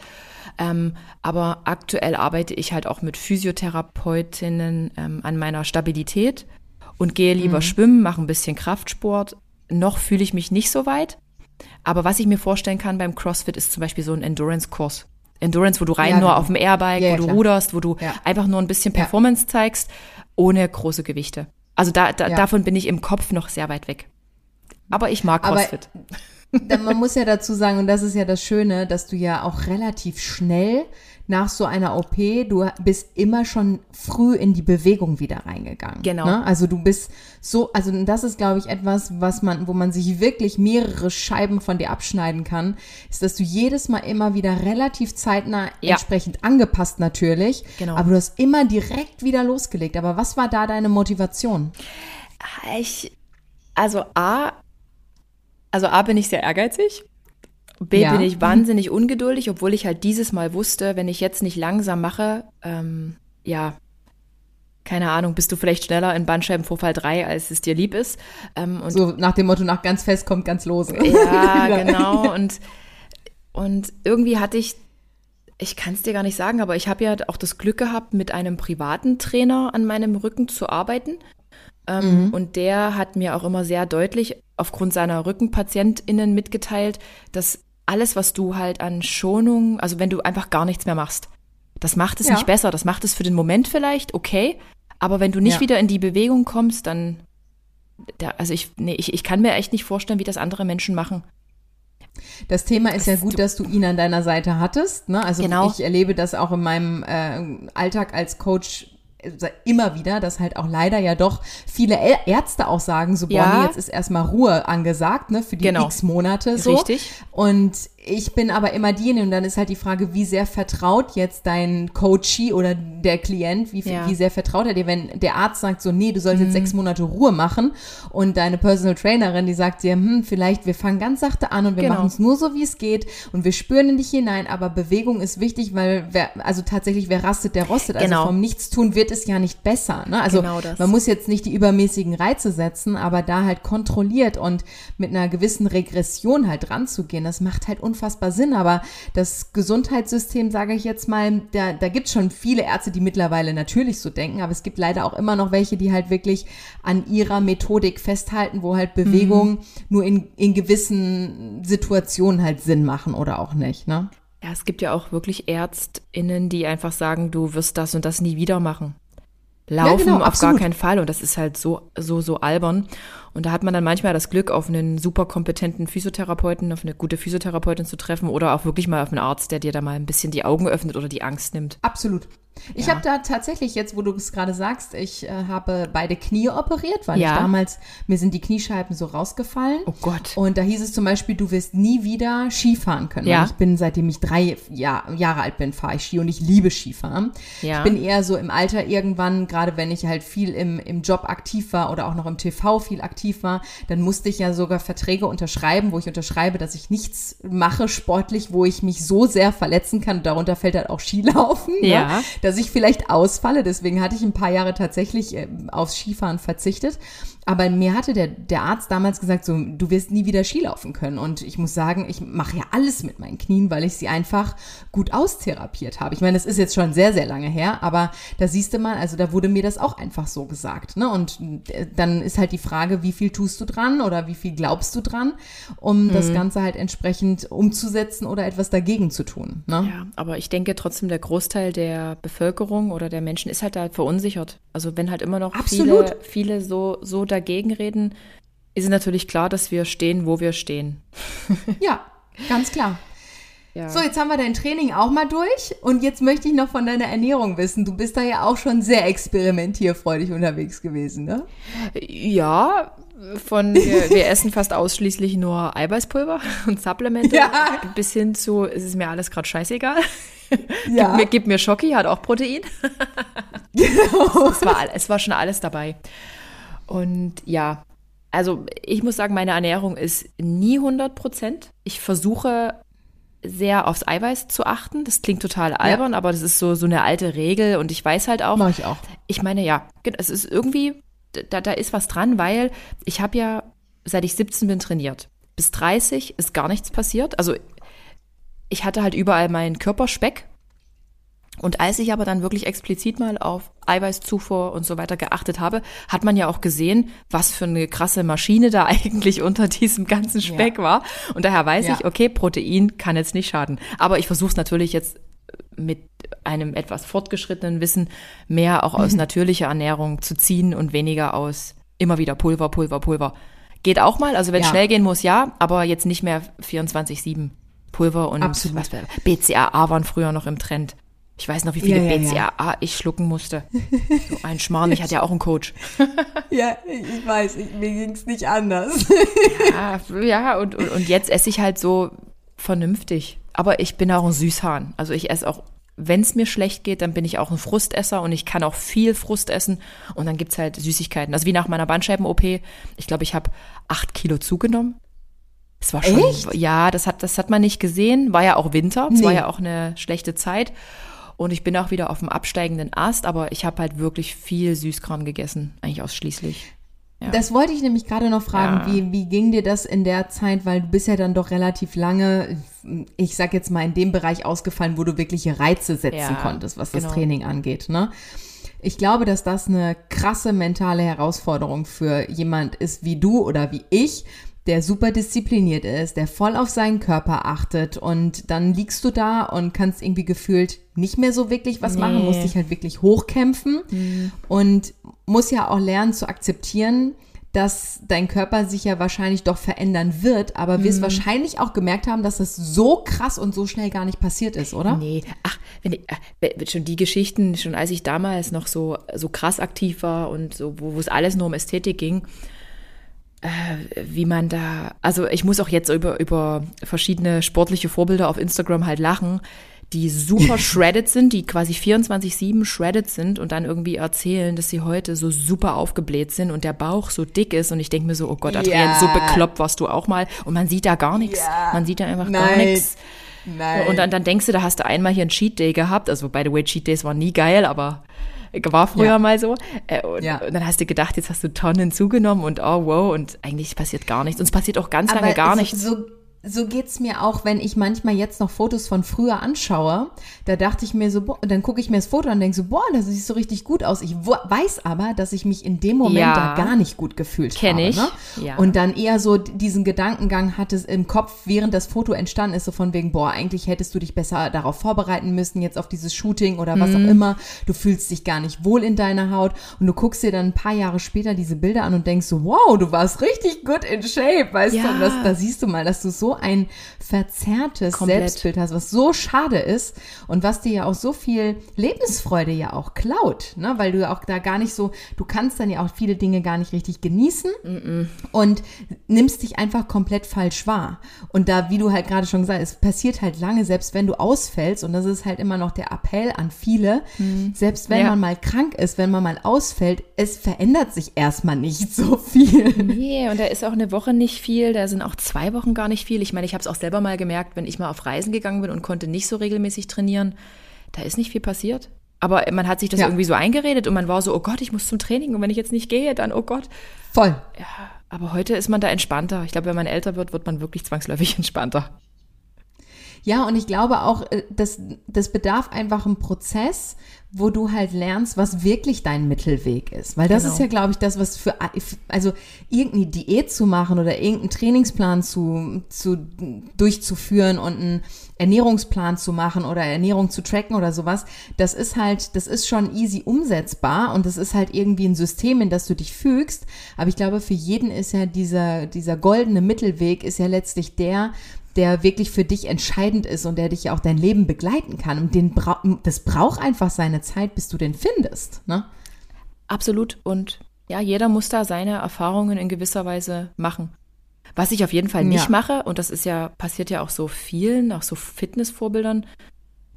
Ähm, aber aktuell arbeite ich halt auch mit Physiotherapeutinnen ähm, an meiner Stabilität und gehe lieber Mhm. schwimmen, mache ein bisschen Kraftsport. Noch fühle ich mich nicht so weit. Aber was ich mir vorstellen kann beim CrossFit ist zum Beispiel so ein Endurance-Kurs. Endurance, wo du rein Ja, nur genau. auf dem Airbike, Ja, wo du klar. ruderst, wo du Ja. einfach nur ein bisschen. Performance zeigst, ohne große Gewichte. Also da, da, davon bin ich im Kopf noch sehr weit weg. Aber ich mag CrossFit. Aber, man muss ja dazu sagen, und das ist ja das Schöne, dass du ja auch relativ schnell nach so einer OP, du bist immer schon früh in die Bewegung wieder reingegangen. Genau. Ne? Also du bist so, also das ist, glaube ich, etwas, was man, wo man sich wirklich mehrere Scheiben von dir abschneiden kann, ist, dass du jedes Mal immer wieder relativ zeitnah ja. entsprechend angepasst natürlich, genau. aber du hast immer direkt wieder losgelegt. Aber was war da deine Motivation? Ich, also A, also A bin ich sehr ehrgeizig. B ja. bin ich wahnsinnig ungeduldig, obwohl ich halt dieses Mal wusste, wenn ich jetzt nicht langsam mache, ähm, ja, keine Ahnung, bist du vielleicht schneller in Bandscheibenvorfall 3, als es dir lieb ist. Ähm, so nach dem Motto, nach ganz fest kommt ganz los. Ja, genau. Und, und irgendwie hatte ich, ich kann es dir gar nicht sagen, aber ich habe ja auch das Glück gehabt, mit einem privaten Trainer an meinem Rücken zu arbeiten. Ähm, mhm. Und der hat mir auch immer sehr deutlich aufgrund seiner RückenpatientInnen mitgeteilt, dass alles, was du halt an Schonung, also wenn du einfach gar nichts mehr machst, das macht es ja. nicht besser. Das macht es für den Moment vielleicht, okay. Aber wenn du nicht ja. wieder in die Bewegung kommst, dann, da, also ich, nee, ich, ich kann mir echt nicht vorstellen, wie das andere Menschen machen. Das Thema ist ja gut, dass du ihn an deiner Seite hattest. Ne? Also genau. ich erlebe das auch in meinem äh, Alltag als Coach immer wieder, dass halt auch leider ja doch viele Ärzte auch sagen, so, boah, ja. jetzt ist erstmal Ruhe angesagt, ne, für die genau. x Monate so. Richtig. Und ich bin aber immer diejenige und dann ist halt die Frage, wie sehr vertraut jetzt dein Coachie oder der Klient, wie, ja. wie sehr vertraut er dir, wenn der Arzt sagt so, nee, du sollst mhm. jetzt sechs Monate Ruhe machen und deine Personal Trainerin, die sagt dir, hm, vielleicht wir fangen ganz sachte an und wir genau. machen es nur so, wie es geht und wir spüren in dich hinein, aber Bewegung ist wichtig, weil wer, also tatsächlich, wer rastet, der rostet. Also genau. vom Nichtstun wird es ja nicht besser. Ne? Also genau man muss jetzt nicht die übermäßigen Reize setzen, aber da halt kontrolliert und mit einer gewissen Regression halt ranzugehen, das macht halt unfassbar Sinn, aber das Gesundheitssystem, sage ich jetzt mal, da, da gibt es schon viele Ärzte, die mittlerweile natürlich so denken, aber es gibt leider auch immer noch welche, die halt wirklich an ihrer Methodik festhalten, wo halt Bewegungen mhm. nur in, in gewissen Situationen halt Sinn machen oder auch nicht. Ne? Ja, es gibt ja auch wirklich ÄrztInnen, die einfach sagen, du wirst das und das nie wieder machen. Laufen ja, genau, auf gar keinen Fall. Und das ist halt so, so, so albern. Und da hat man dann manchmal das Glück, auf einen super kompetenten Physiotherapeuten, auf eine gute Physiotherapeutin zu treffen oder auch wirklich mal auf einen Arzt, der dir da mal ein bisschen die Augen öffnet oder die Angst nimmt. Absolut. Ich ja. habe da tatsächlich jetzt, wo du es gerade sagst, ich äh, habe beide Knie operiert, weil ja. ich damals, mir sind die Kniescheiben so rausgefallen. Oh Gott. Und da hieß es zum Beispiel, du wirst nie wieder Skifahren können. Ja. Ich bin, seitdem ich drei Jahr, Jahre alt bin, fahre ich Ski und ich liebe Skifahren. Ja. Ich bin eher so im Alter irgendwann, gerade wenn ich halt viel im, im Job aktiv war oder auch noch im TV viel aktiv war, dann musste ich ja sogar Verträge unterschreiben, wo ich unterschreibe, dass ich nichts mache sportlich, wo ich mich so sehr verletzen kann. Darunter fällt halt auch Skilaufen. Ne? Ja. Ne? Dass ich vielleicht ausfalle. Deswegen hatte ich ein paar Jahre tatsächlich äh, aufs Skifahren verzichtet. Aber mir hatte der, der Arzt damals gesagt, so, du wirst nie wieder Skilaufen können. Und ich muss sagen, ich mache ja alles mit meinen Knien, weil ich sie einfach gut austherapiert habe. Ich meine, das ist jetzt schon sehr, sehr lange her, aber da siehst du mal, also da wurde mir das auch einfach so gesagt. Ne? Und äh, dann ist halt die Frage, wie viel tust du dran oder wie viel glaubst du dran, um mhm. das Ganze halt entsprechend umzusetzen oder etwas dagegen zu tun. Ne? Ja, aber ich denke trotzdem, der Großteil der Bevölkerung oder der Menschen ist halt da verunsichert. Also wenn halt immer noch Absolut. viele, viele so, so dagegen reden, ist es natürlich klar, dass wir stehen, wo wir stehen. ja, ganz klar. Ja. So, jetzt haben wir dein Training auch mal durch und jetzt möchte ich noch von deiner Ernährung wissen. Du bist da ja auch schon sehr experimentierfreudig unterwegs gewesen, ne? Ja, von wir, wir essen fast ausschließlich nur Eiweißpulver und Supplemente ja. bis hin zu, es ist mir alles gerade scheißegal. Ja. gib, mir, gib mir Schocki, hat auch Protein. Genau. es, war, es war schon alles dabei. Und ja, also ich muss sagen, meine Ernährung ist nie 100 Prozent. Ich versuche sehr aufs Eiweiß zu achten. Das klingt total albern, ja. aber das ist so, so eine alte Regel und ich weiß halt auch. Mach ich auch. Ich meine, ja, es ist irgendwie, da, da ist was dran, weil ich habe ja, seit ich 17 bin, trainiert. Bis 30 ist gar nichts passiert. Also ich hatte halt überall meinen Körperspeck und als ich aber dann wirklich explizit mal auf Eiweißzufuhr und so weiter geachtet habe, hat man ja auch gesehen, was für eine krasse Maschine da eigentlich unter diesem ganzen Speck ja. war. Und daher weiß ja. ich, okay, Protein kann jetzt nicht schaden. Aber ich versuche es natürlich jetzt mit einem etwas fortgeschrittenen Wissen mehr auch aus natürlicher Ernährung zu ziehen und weniger aus immer wieder Pulver, Pulver, Pulver. Geht auch mal, also wenn ja. schnell gehen muss, ja, aber jetzt nicht mehr 24-7. Pulver und Absolut. was BCAA waren früher noch im Trend. Ich weiß noch, wie viele ja, ja, BCAA ich schlucken musste. So ein Schmarrn, ich hatte ja auch einen Coach. ja, ich weiß, ich, mir ging es nicht anders. ja, ja und, und, und jetzt esse ich halt so vernünftig. Aber ich bin auch ein Süßhahn. Also ich esse auch, wenn es mir schlecht geht, dann bin ich auch ein Frustesser und ich kann auch viel Frust essen. Und dann gibt es halt Süßigkeiten. Also wie nach meiner Bandscheiben-OP. Ich glaube, ich habe acht Kilo zugenommen. Es war schon, Echt? ja, das hat, das hat man nicht gesehen. War ja auch Winter. Es nee. war ja auch eine schlechte Zeit. Und ich bin auch wieder auf dem absteigenden Ast, aber ich habe halt wirklich viel Süßkram gegessen, eigentlich ausschließlich. Ja. Das wollte ich nämlich gerade noch fragen. Ja. Wie, wie ging dir das in der Zeit, weil du bist ja dann doch relativ lange, ich sag jetzt mal, in dem Bereich ausgefallen, wo du wirkliche Reize setzen ja, konntest, was genau. das Training angeht, ne? Ich glaube, dass das eine krasse mentale Herausforderung für jemand ist wie du oder wie ich, der super diszipliniert ist, der voll auf seinen Körper achtet und dann liegst du da und kannst irgendwie gefühlt nicht mehr so wirklich was nee. machen, musst dich halt wirklich hochkämpfen mhm. und muss ja auch lernen zu akzeptieren, dass dein Körper sich ja wahrscheinlich doch verändern wird, aber mhm. wirst wahrscheinlich auch gemerkt haben, dass das so krass und so schnell gar nicht passiert ist, oder? Nee, ach, wenn ich, äh, schon die Geschichten, schon als ich damals noch so, so krass aktiv war und so, wo, es alles nur um Ästhetik ging, wie man da, also ich muss auch jetzt über, über verschiedene sportliche Vorbilder auf Instagram halt lachen, die super shredded sind, die quasi 24-7 shredded sind und dann irgendwie erzählen, dass sie heute so super aufgebläht sind und der Bauch so dick ist und ich denke mir so, oh Gott, Adrian, ja. so bekloppt warst du auch mal und man sieht da gar nichts. Ja. Man sieht da einfach Nein. gar nichts. Nein. Und dann, dann denkst du, da hast du einmal hier einen Cheat Day gehabt. Also, by the way, Cheat Days waren nie geil, aber war früher ja. mal so. Äh, und, ja. und, dann hast du gedacht, jetzt hast du Tonnen zugenommen und oh wow, und eigentlich passiert gar nichts. Und es passiert auch ganz Aber lange gar nichts. So so geht's mir auch, wenn ich manchmal jetzt noch Fotos von früher anschaue. Da dachte ich mir so, boah, dann gucke ich mir das Foto an und denke so, boah, das sieht so richtig gut aus. Ich weiß aber, dass ich mich in dem Moment ja. da gar nicht gut gefühlt Kenn habe. Kenne ich. Ne? Ja. Und dann eher so diesen Gedankengang hatte im Kopf, während das Foto entstanden ist, so von wegen, boah, eigentlich hättest du dich besser darauf vorbereiten müssen, jetzt auf dieses Shooting oder was mhm. auch immer. Du fühlst dich gar nicht wohl in deiner Haut und du guckst dir dann ein paar Jahre später diese Bilder an und denkst so, wow, du warst richtig gut in Shape, weißt ja. du? Das, da siehst du mal, dass du so ein verzerrtes Komplett. Selbstbild hast, was so schade ist und was dir ja auch so viel Lebensfreude ja auch klaut, ne? weil du ja auch da gar nicht so, du kannst dann ja auch viele Dinge gar nicht richtig genießen mm -mm. und nimmst dich einfach komplett falsch wahr. Und da, wie du halt gerade schon gesagt hast, es passiert halt lange, selbst wenn du ausfällst und das ist halt immer noch der Appell an viele, mm. selbst wenn ja. man mal krank ist, wenn man mal ausfällt, es verändert sich erstmal nicht so viel. Nee, und da ist auch eine Woche nicht viel, da sind auch zwei Wochen gar nicht viel. Ich meine, ich habe es auch selber mal gemerkt, wenn ich mal auf Reisen gegangen bin und konnte nicht so regelmäßig trainieren, da ist nicht viel passiert. Aber man hat sich das ja. irgendwie so eingeredet und man war so, oh Gott, ich muss zum Training und wenn ich jetzt nicht gehe, dann, oh Gott. Voll. Ja, aber heute ist man da entspannter. Ich glaube, wenn man älter wird, wird man wirklich zwangsläufig entspannter. Ja, und ich glaube auch, äh, das, das bedarf einfach einen Prozess, wo du halt lernst, was wirklich dein Mittelweg ist. Weil das genau. ist ja, glaube ich, das, was für, also irgendeine Diät zu machen oder irgendeinen Trainingsplan zu, zu, durchzuführen und einen Ernährungsplan zu machen oder Ernährung zu tracken oder sowas, das ist halt, das ist schon easy umsetzbar und das ist halt irgendwie ein System, in das du dich fügst. Aber ich glaube, für jeden ist ja dieser, dieser goldene Mittelweg ist ja letztlich der, der wirklich für dich entscheidend ist und der dich ja auch dein Leben begleiten kann. Und den bra das braucht einfach seine Zeit, bis du den findest. Ne? Absolut. Und ja, jeder muss da seine Erfahrungen in gewisser Weise machen. Was ich auf jeden Fall nicht ja. mache, und das ist ja, passiert ja auch so vielen, auch so Fitnessvorbildern,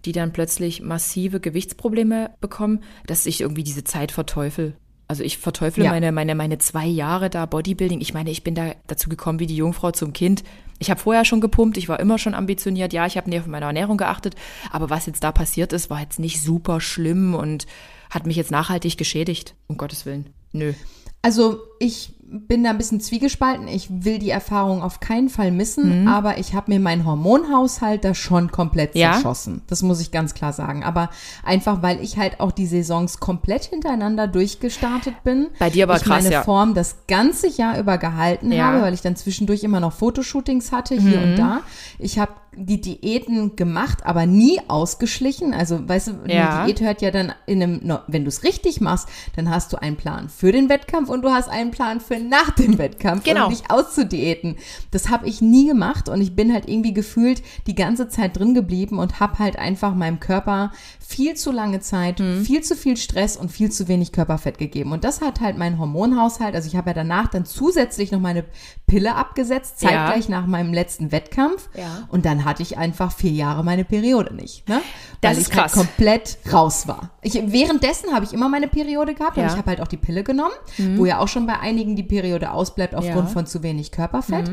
die dann plötzlich massive Gewichtsprobleme bekommen, dass ich irgendwie diese Zeit verteufel. Also ich verteufle ja. meine, meine, meine zwei Jahre da Bodybuilding. Ich meine, ich bin da dazu gekommen wie die Jungfrau zum Kind. Ich habe vorher schon gepumpt, ich war immer schon ambitioniert. Ja, ich habe näher auf meine Ernährung geachtet. Aber was jetzt da passiert ist, war jetzt nicht super schlimm und hat mich jetzt nachhaltig geschädigt. Um Gottes Willen. Nö. Also ich bin da ein bisschen zwiegespalten. Ich will die Erfahrung auf keinen Fall missen, mhm. aber ich habe mir meinen Hormonhaushalt da schon komplett ja? zerschossen. Das muss ich ganz klar sagen. Aber einfach, weil ich halt auch die Saisons komplett hintereinander durchgestartet bin. Bei dir aber ich krass, meine ja. Form das ganze Jahr über gehalten ja. habe, weil ich dann zwischendurch immer noch Fotoshootings hatte, hier mhm. und da. Ich habe die Diäten gemacht, aber nie ausgeschlichen. Also, weißt du, Ja. eine Diät hört ja dann in einem, wenn du es richtig machst, dann hast du einen Plan für den Wettkampf und du hast einen Plan für nach dem Wettkampf, Genau. um dich auszudiäten. Das habe ich nie gemacht und ich bin halt irgendwie gefühlt die ganze Zeit drin geblieben und habe halt einfach meinem Körper viel zu lange Zeit, Mhm. viel zu viel Stress und viel zu wenig Körperfett gegeben. Und das hat halt mein Hormonhaushalt, also ich habe ja danach dann zusätzlich noch meine Pille abgesetzt, Ja. zeitgleich nach meinem letzten Wettkampf. Ja. Und dann hatte ich einfach vier Jahre meine Periode nicht. Ne? Das Weil ist ich halt krass. komplett raus war. Ich, währenddessen habe ich immer meine Periode gehabt und Ja. Mhm. ich habe halt auch die Pille genommen, wo ja auch schon bei einigen die Periode ausbleibt aufgrund Ja. Mhm. von zu wenig Körperfett.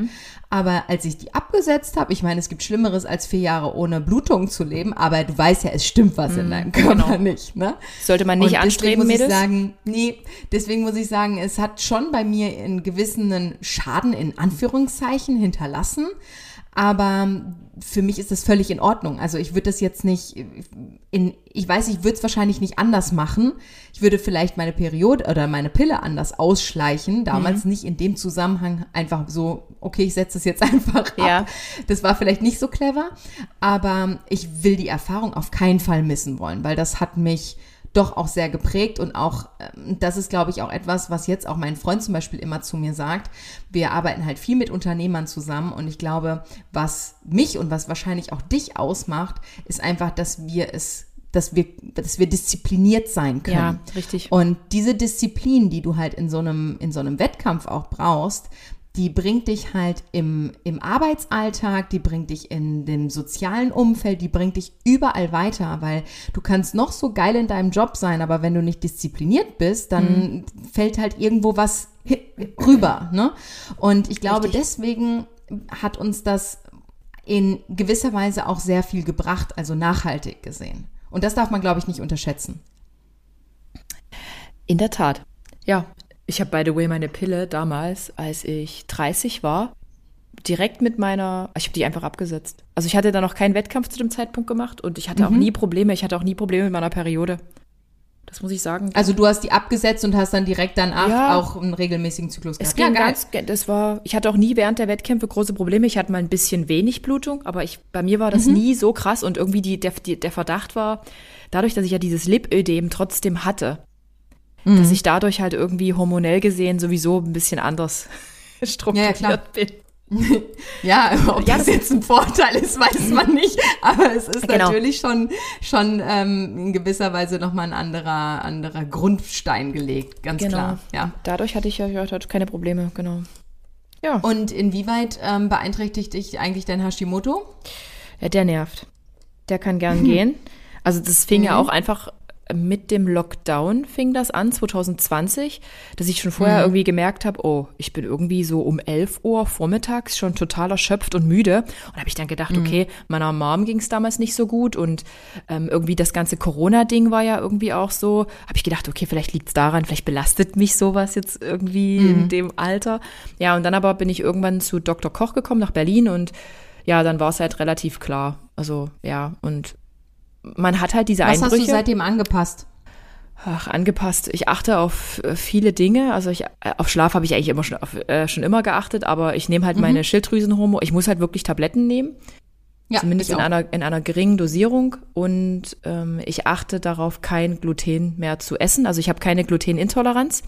Aber als ich die abgesetzt habe, ich meine, es gibt Schlimmeres als vier Jahre ohne Blutung zu leben, aber du weißt ja, es stimmt was in deinem Körper genau. nicht. Ne? Sollte man nicht Und anstreben, deswegen muss Mädels? ich sagen, nee, deswegen muss ich sagen, es hat schon bei mir einen gewissen Schaden in Anführungszeichen hinterlassen. Aber für mich ist das völlig in Ordnung. Also ich würde das jetzt nicht in, ich weiß, ich würde es wahrscheinlich nicht anders machen. Ich würde vielleicht meine Periode oder meine Pille anders ausschleichen. Damals Mhm. nicht in dem Zusammenhang einfach so, okay, ich setze es jetzt einfach ab. Ja. Das war vielleicht nicht so clever, aber ich will die Erfahrung auf keinen Fall missen wollen, weil das hat mich doch auch sehr geprägt und auch, ähm, das ist, glaube ich, auch etwas, was jetzt auch mein Freund zum Beispiel immer zu mir sagt. Wir arbeiten halt viel mit Unternehmern zusammen und ich glaube, was mich und was wahrscheinlich auch dich ausmacht, ist einfach, dass wir es dass wir, dass wir diszipliniert sein können. Ja, richtig. Und diese Disziplin, die du halt in so einem, in so einem Wettkampf auch brauchst, die bringt dich halt im, im Arbeitsalltag, die bringt dich in dem sozialen Umfeld, die bringt dich überall weiter, weil du kannst noch so geil in deinem Job sein, aber wenn du nicht diszipliniert bist, dann fällt halt irgendwo was rüber. Ne? Und ich glaube, Richtig. deswegen hat uns das in gewisser Weise auch sehr viel gebracht, also nachhaltig gesehen. Und das darf man, glaube ich, nicht unterschätzen. In der Tat. Ja, ich habe by the way meine Pille damals, als ich 30 war, direkt mit meiner, ich habe die einfach abgesetzt. Also ich hatte da noch keinen Wettkampf zu dem Zeitpunkt gemacht und ich hatte auch nie Probleme. Ich hatte auch nie Probleme mit meiner Periode. Das muss ich sagen. Also du hast die abgesetzt und hast dann direkt danach Ja. auch einen regelmäßigen Zyklus Es gehabt. ging ganz, das war, ich hatte auch nie während der Wettkämpfe große Probleme. Ich hatte mal ein bisschen wenig Blutung, aber ich, bei mir war das nie so krass und irgendwie die, der, der Verdacht war, dadurch, dass ich ja dieses Lipödem trotzdem hatte, dass ich dadurch halt irgendwie hormonell gesehen sowieso ein bisschen anders strukturiert klar. bin. Ja, ob Ja, das jetzt ein Vorteil ist, weiß man nicht. Aber es ist Genau. natürlich schon, schon ähm, in gewisser Weise nochmal ein anderer, anderer Grundstein gelegt, ganz klar. Ja. Dadurch hatte ich ja ja, keine Probleme, genau. Ja. Und inwieweit ähm, beeinträchtigt dich eigentlich dein Hashimoto? Ja, der nervt. Der kann gern gehen. Also das fing Mhm. ja auch einfach mit dem Lockdown fing das an, 2020, dass ich schon vorher Mhm. irgendwie gemerkt habe, oh, ich bin irgendwie so um 11 Uhr vormittags schon total erschöpft und müde. Und habe ich dann gedacht, Mhm. okay, meiner Mom ging es damals nicht so gut und ähm, irgendwie das ganze Corona-Ding war ja irgendwie auch so. Habe ich gedacht, okay, vielleicht liegt es daran, vielleicht belastet mich sowas jetzt irgendwie Mhm. in dem Alter. Ja, und dann aber bin ich irgendwann zu Dr. Koch gekommen nach Berlin und ja, dann war es halt relativ klar. Also ja, und man hat halt diese Was hast Einbrüche. du seitdem angepasst? Ach, angepasst. Ich achte auf äh, viele Dinge. Also ich, äh, auf Schlaf habe ich eigentlich immer schon, auf, äh, schon immer geachtet, aber ich nehme halt Mhm. meine Schilddrüsenhormone. Ich muss halt wirklich Tabletten nehmen, Ja, zumindest in einer, in einer geringen Dosierung. Und ähm, ich achte darauf, kein Gluten mehr zu essen. Also ich habe keine Glutenintoleranz.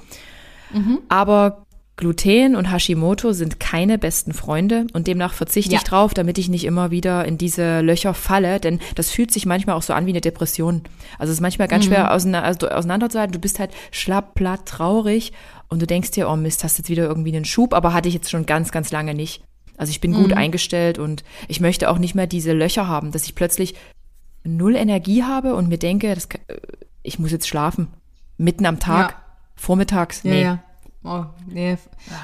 Mhm. Aber Gluten und Hashimoto sind keine besten Freunde und demnach verzichte Ja. ich drauf, damit ich nicht immer wieder in diese Löcher falle, denn das fühlt sich manchmal auch so an wie eine Depression. Also es ist manchmal ganz schwer auseinander, also auseinanderzuhalten. Du bist halt schlapp, platt, traurig und du denkst dir, oh Mist, hast jetzt wieder irgendwie einen Schub, aber hatte ich jetzt schon ganz, ganz lange nicht. Also ich bin gut eingestellt und ich möchte auch nicht mehr diese Löcher haben, dass ich plötzlich null Energie habe und mir denke, das, äh, ich muss jetzt schlafen. Mitten am Tag, Ja. vormittags. Ja, Nee. ja. Oh, nee.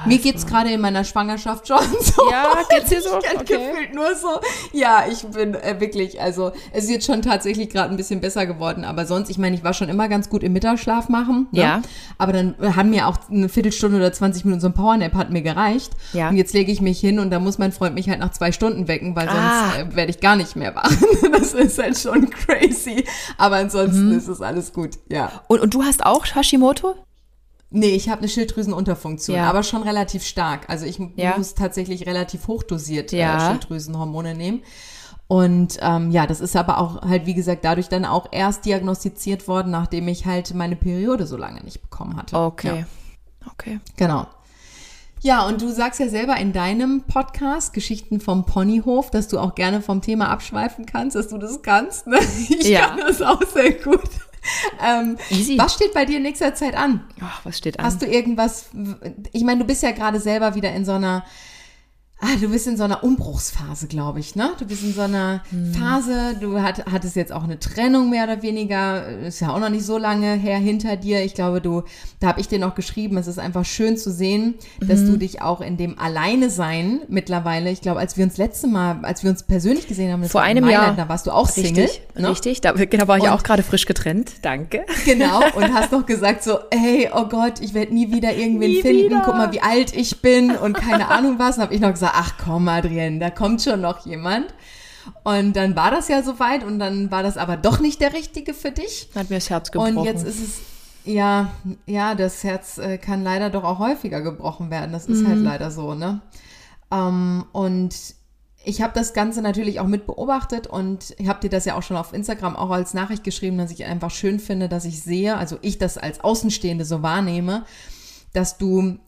Mir geht's gerade in meiner Schwangerschaft schon so. Ja, geht's dir so? Okay. gefühlt nur so. Ja, ich bin äh, wirklich, also es ist jetzt schon tatsächlich gerade ein bisschen besser geworden, aber sonst, ich meine, ich war schon immer ganz gut im Mittagsschlaf machen. Ne? Ja. Aber dann haben mir auch eine Viertelstunde oder 20 Minuten so ein Powernap hat mir gereicht. Ja. Und jetzt lege ich mich hin und da muss mein Freund mich halt nach zwei Stunden wecken, weil sonst Ah. äh, werde ich gar nicht mehr wach. Das ist halt schon crazy. Aber ansonsten ist es alles gut, ja. Und, und du hast auch Hashimoto? Nee, ich habe eine Schilddrüsenunterfunktion, Ja. aber schon relativ stark. Also ich Ja. muss tatsächlich relativ hochdosiert Ja. äh, Schilddrüsenhormone nehmen. Und ähm, ja, das ist aber auch halt, wie gesagt, dadurch dann auch erst diagnostiziert worden, nachdem ich halt meine Periode so lange nicht bekommen hatte. Okay. Ja. Okay. Genau. Ja, und du sagst ja selber in deinem Podcast Geschichten vom Ponyhof, dass du auch gerne vom Thema abschweifen kannst, dass du das kannst. Ne? Ich ja. kann das auch sehr gut. Ähm, Easy. Was steht bei dir in nächster Zeit an? Ach, was steht an? Hast du irgendwas? Ich meine, du bist ja gerade selber wieder in so einer Ah, du bist in so einer Umbruchsphase, glaube ich, ne? Du bist in so einer hm. Phase, du hat, hattest jetzt auch eine Trennung mehr oder weniger, ist ja auch noch nicht so lange her hinter dir. Ich glaube, du, da habe ich dir noch geschrieben, es ist einfach schön zu sehen, dass mhm. du dich auch in dem Alleine sein mittlerweile, ich glaube, als wir uns letzte Mal, als wir uns persönlich gesehen haben, vor einem Jahr, da warst du auch Single. Richtig, ne? richtig da genau, war ich und, auch gerade frisch getrennt, danke. Genau, und hast noch gesagt so, hey, oh Gott, ich werde nie wieder irgendwen nie finden, wieder. guck mal, wie alt ich bin und keine Ahnung was. Und habe ich noch gesagt, ach komm, Adrienne, da kommt schon noch jemand. Und dann war das ja soweit und dann war das aber doch nicht der richtige für dich. Hat mir das Herz gebrochen. Und jetzt ist es, ja, ja, das Herz äh, kann leider doch auch häufiger gebrochen werden. Das ist halt mhm. halt leider so, ne? Ähm, und ich habe das Ganze natürlich auch mit beobachtet und ich habe dir das ja auch schon auf Instagram auch als Nachricht geschrieben, dass ich einfach schön finde, dass ich sehe, also ich das als Außenstehende so wahrnehme, dass du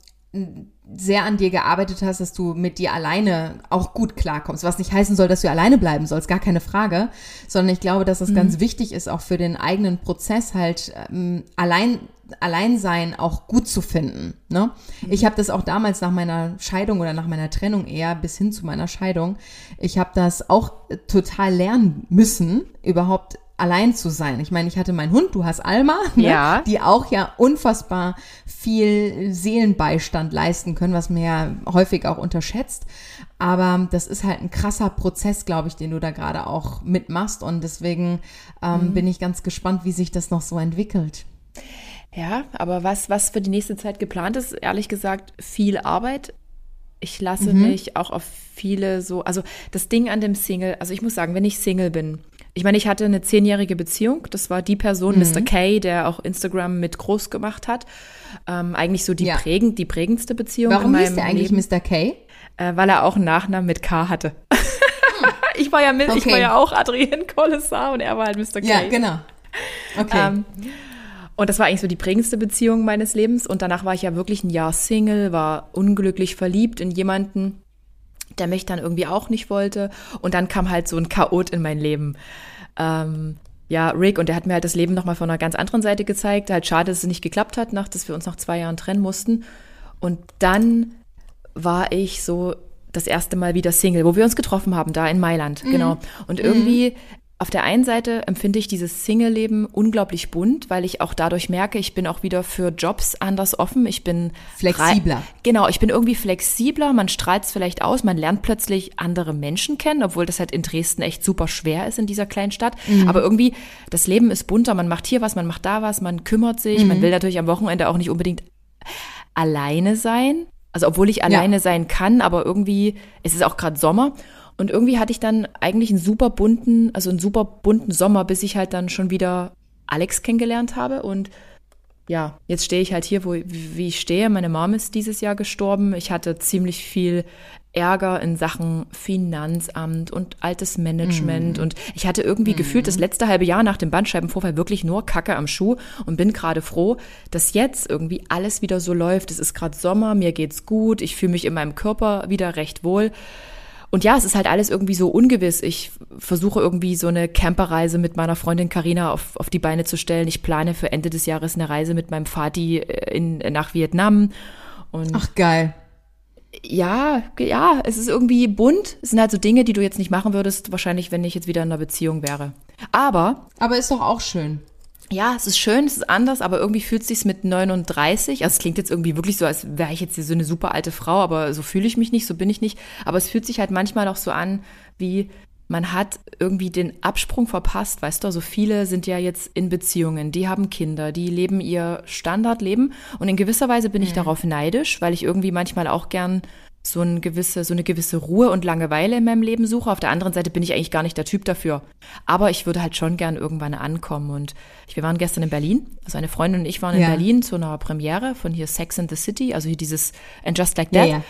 sehr an dir gearbeitet hast, dass du mit dir alleine auch gut klarkommst. Was nicht heißen soll, dass du alleine bleiben sollst, gar keine Frage, sondern ich glaube, dass das mhm. ganz wichtig ist, auch für den eigenen Prozess halt ähm, allein Alleinsein auch gut zu finden. Ne? Mhm. Ich habe das auch damals nach meiner Scheidung oder nach meiner Trennung eher bis hin zu meiner Scheidung. Ich habe das auch total lernen müssen, überhaupt allein zu sein. Ich meine, ich hatte meinen Hund, du hast Alma, ne? ja. die auch ja unfassbar viel Seelenbeistand leisten können, was man ja häufig auch unterschätzt. Aber das ist halt ein krasser Prozess, glaube ich, den du da gerade auch mitmachst. Und deswegen ähm, mhm. bin ich ganz gespannt, wie sich das noch so entwickelt. Ja, aber was, was für die nächste Zeit geplant ist, ehrlich gesagt, viel Arbeit. Ich lasse mhm. mich auch auf viele so, also das Ding an dem Single, also ich muss sagen, wenn ich Single bin, ich meine, ich hatte eine zehnjährige Beziehung. Das war die Person, mhm. Mr. K, der auch Instagram mit groß gemacht hat. Ähm, eigentlich so die, ja. prägend, die prägendste Beziehung Warum in meinem hieß der eigentlich Leben. Mr. K? Äh, weil er auch einen Nachnamen mit K hatte. ich, war ja mit, okay. ich war ja auch Adrienne Collessar und er war halt Mr. K. Ja, genau. Okay. Ähm, und das war eigentlich so die prägendste Beziehung meines Lebens. Und danach war ich ja wirklich ein Jahr Single, war unglücklich verliebt in jemanden, der mich dann irgendwie auch nicht wollte. Und dann kam halt so ein Chaot in mein Leben. Ähm, ja, Rick, und der hat mir halt das Leben nochmal von einer ganz anderen Seite gezeigt. Halt schade, dass es nicht geklappt hat, nach, dass wir uns nach zwei Jahren trennen mussten. Und dann war ich so das erste Mal wieder Single, wo wir uns getroffen haben, da in Mailand, mhm. genau. Und irgendwie mhm. Auf der einen Seite empfinde ich dieses Single-Leben unglaublich bunt, weil ich auch dadurch merke, ich bin auch wieder für Jobs anders offen. Ich bin flexibler. Genau, ich bin irgendwie flexibler. Man strahlt es vielleicht aus. Man lernt plötzlich andere Menschen kennen, obwohl das halt in Dresden echt super schwer ist in dieser kleinen Stadt. Mhm. Aber irgendwie, das Leben ist bunter. Man macht hier was, man macht da was, man kümmert sich. Mhm. Man will natürlich am Wochenende auch nicht unbedingt alleine sein. Also obwohl ich alleine ja. sein kann, aber irgendwie, es ist auch gerade Sommer und irgendwie hatte ich dann eigentlich einen super bunten, also einen super bunten Sommer, bis ich halt dann schon wieder Alex kennengelernt habe. Und ja, jetzt stehe ich halt hier, wo, wie ich stehe. Meine Mom ist dieses Jahr gestorben. Ich hatte ziemlich viel Ärger in Sachen Finanzamt und altes Management. Mm. Und ich hatte irgendwie mm. gefühlt das letzte halbe Jahr nach dem Bandscheibenvorfall wirklich nur Kacke am Schuh und bin gerade froh, dass jetzt irgendwie alles wieder so läuft. Es ist gerade Sommer, mir geht's gut, ich fühle mich in meinem Körper wieder recht wohl. Und ja, es ist halt alles irgendwie so ungewiss. Ich versuche irgendwie so eine Camperreise mit meiner Freundin Karina auf, auf die Beine zu stellen. Ich plane für Ende des Jahres eine Reise mit meinem Vati äh, in, nach Vietnam. Und Ach geil. Ja, ja, es ist irgendwie bunt. Es sind halt so Dinge, die du jetzt nicht machen würdest, wahrscheinlich, wenn ich jetzt wieder in einer Beziehung wäre. Aber. Aber ist doch auch schön ja, es ist schön, es ist anders, aber irgendwie fühlt es sich mit 39, also es klingt jetzt irgendwie wirklich so, als wäre ich jetzt hier so eine super alte Frau, aber so fühle ich mich nicht, so bin ich nicht. Aber es fühlt sich halt manchmal auch so an, wie man hat irgendwie den Absprung verpasst, weißt du, so viele sind ja jetzt in Beziehungen, die haben Kinder, die leben ihr Standardleben und in gewisser Weise bin ich mhm. darauf neidisch, weil ich irgendwie manchmal auch gern so, eine gewisse, so eine gewisse Ruhe und Langeweile in meinem Leben suche. Auf der anderen Seite bin ich eigentlich gar nicht der Typ dafür. Aber ich würde halt schon gern irgendwann ankommen. Und wir waren gestern in Berlin. Also eine Freundin und ich waren in ja. Berlin zu einer Premiere von hier Sex and the City, also hier dieses And Just Like That. Ja, ja.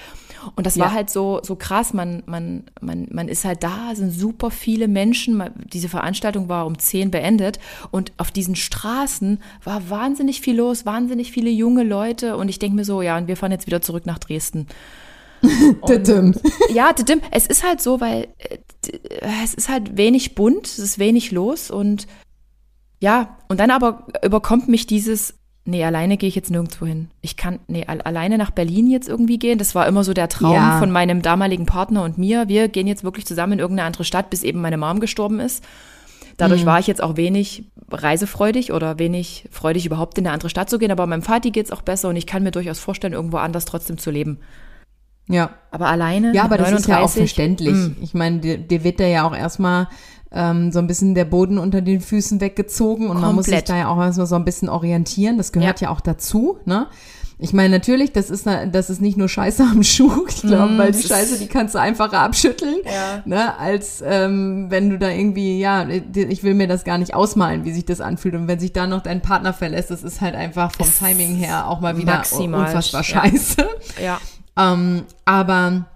Und das war halt so, so krass. Man, man, man, man ist halt da, sind super viele Menschen. Diese Veranstaltung war um zehn beendet. Und auf diesen Straßen war wahnsinnig viel los, wahnsinnig viele junge Leute. Und ich denke mir so, ja, und wir fahren jetzt wieder zurück nach Dresden. Und, ja, es ist halt so, weil äh, es ist halt wenig bunt, es ist wenig los und ja, und dann aber überkommt mich dieses, nee, alleine gehe ich jetzt nirgendwo hin. Ich kann, nee, alleine nach Berlin jetzt irgendwie gehen. Das war immer so der Traum ja. von meinem damaligen Partner und mir. Wir gehen jetzt wirklich zusammen in irgendeine andere Stadt, bis eben meine Mom gestorben ist. Dadurch mhm. war ich jetzt auch wenig reisefreudig oder wenig freudig, überhaupt in eine andere Stadt zu gehen. Aber meinem Vati geht es auch besser und ich kann mir durchaus vorstellen, irgendwo anders trotzdem zu leben. Ja. Aber alleine. Ja, aber das 39, ist ja auch verständlich. Mh. Ich meine, dir, dir wird da ja auch erstmal ähm, so ein bisschen der Boden unter den Füßen weggezogen und Komplett. man muss sich da ja auch erstmal so ein bisschen orientieren. Das gehört ja, ja auch dazu, ne? Ich meine, natürlich, das ist, das ist nicht nur Scheiße am Schuh, ich glaube, mm, weil die Scheiße, die kannst du einfacher abschütteln, ja. ne, als ähm, wenn du da irgendwie, ja, ich will mir das gar nicht ausmalen, wie sich das anfühlt. Und wenn sich da noch dein Partner verlässt, das ist halt einfach vom es Timing her auch mal wieder maximal, unfassbar scheiße. Ja. Ähm, aber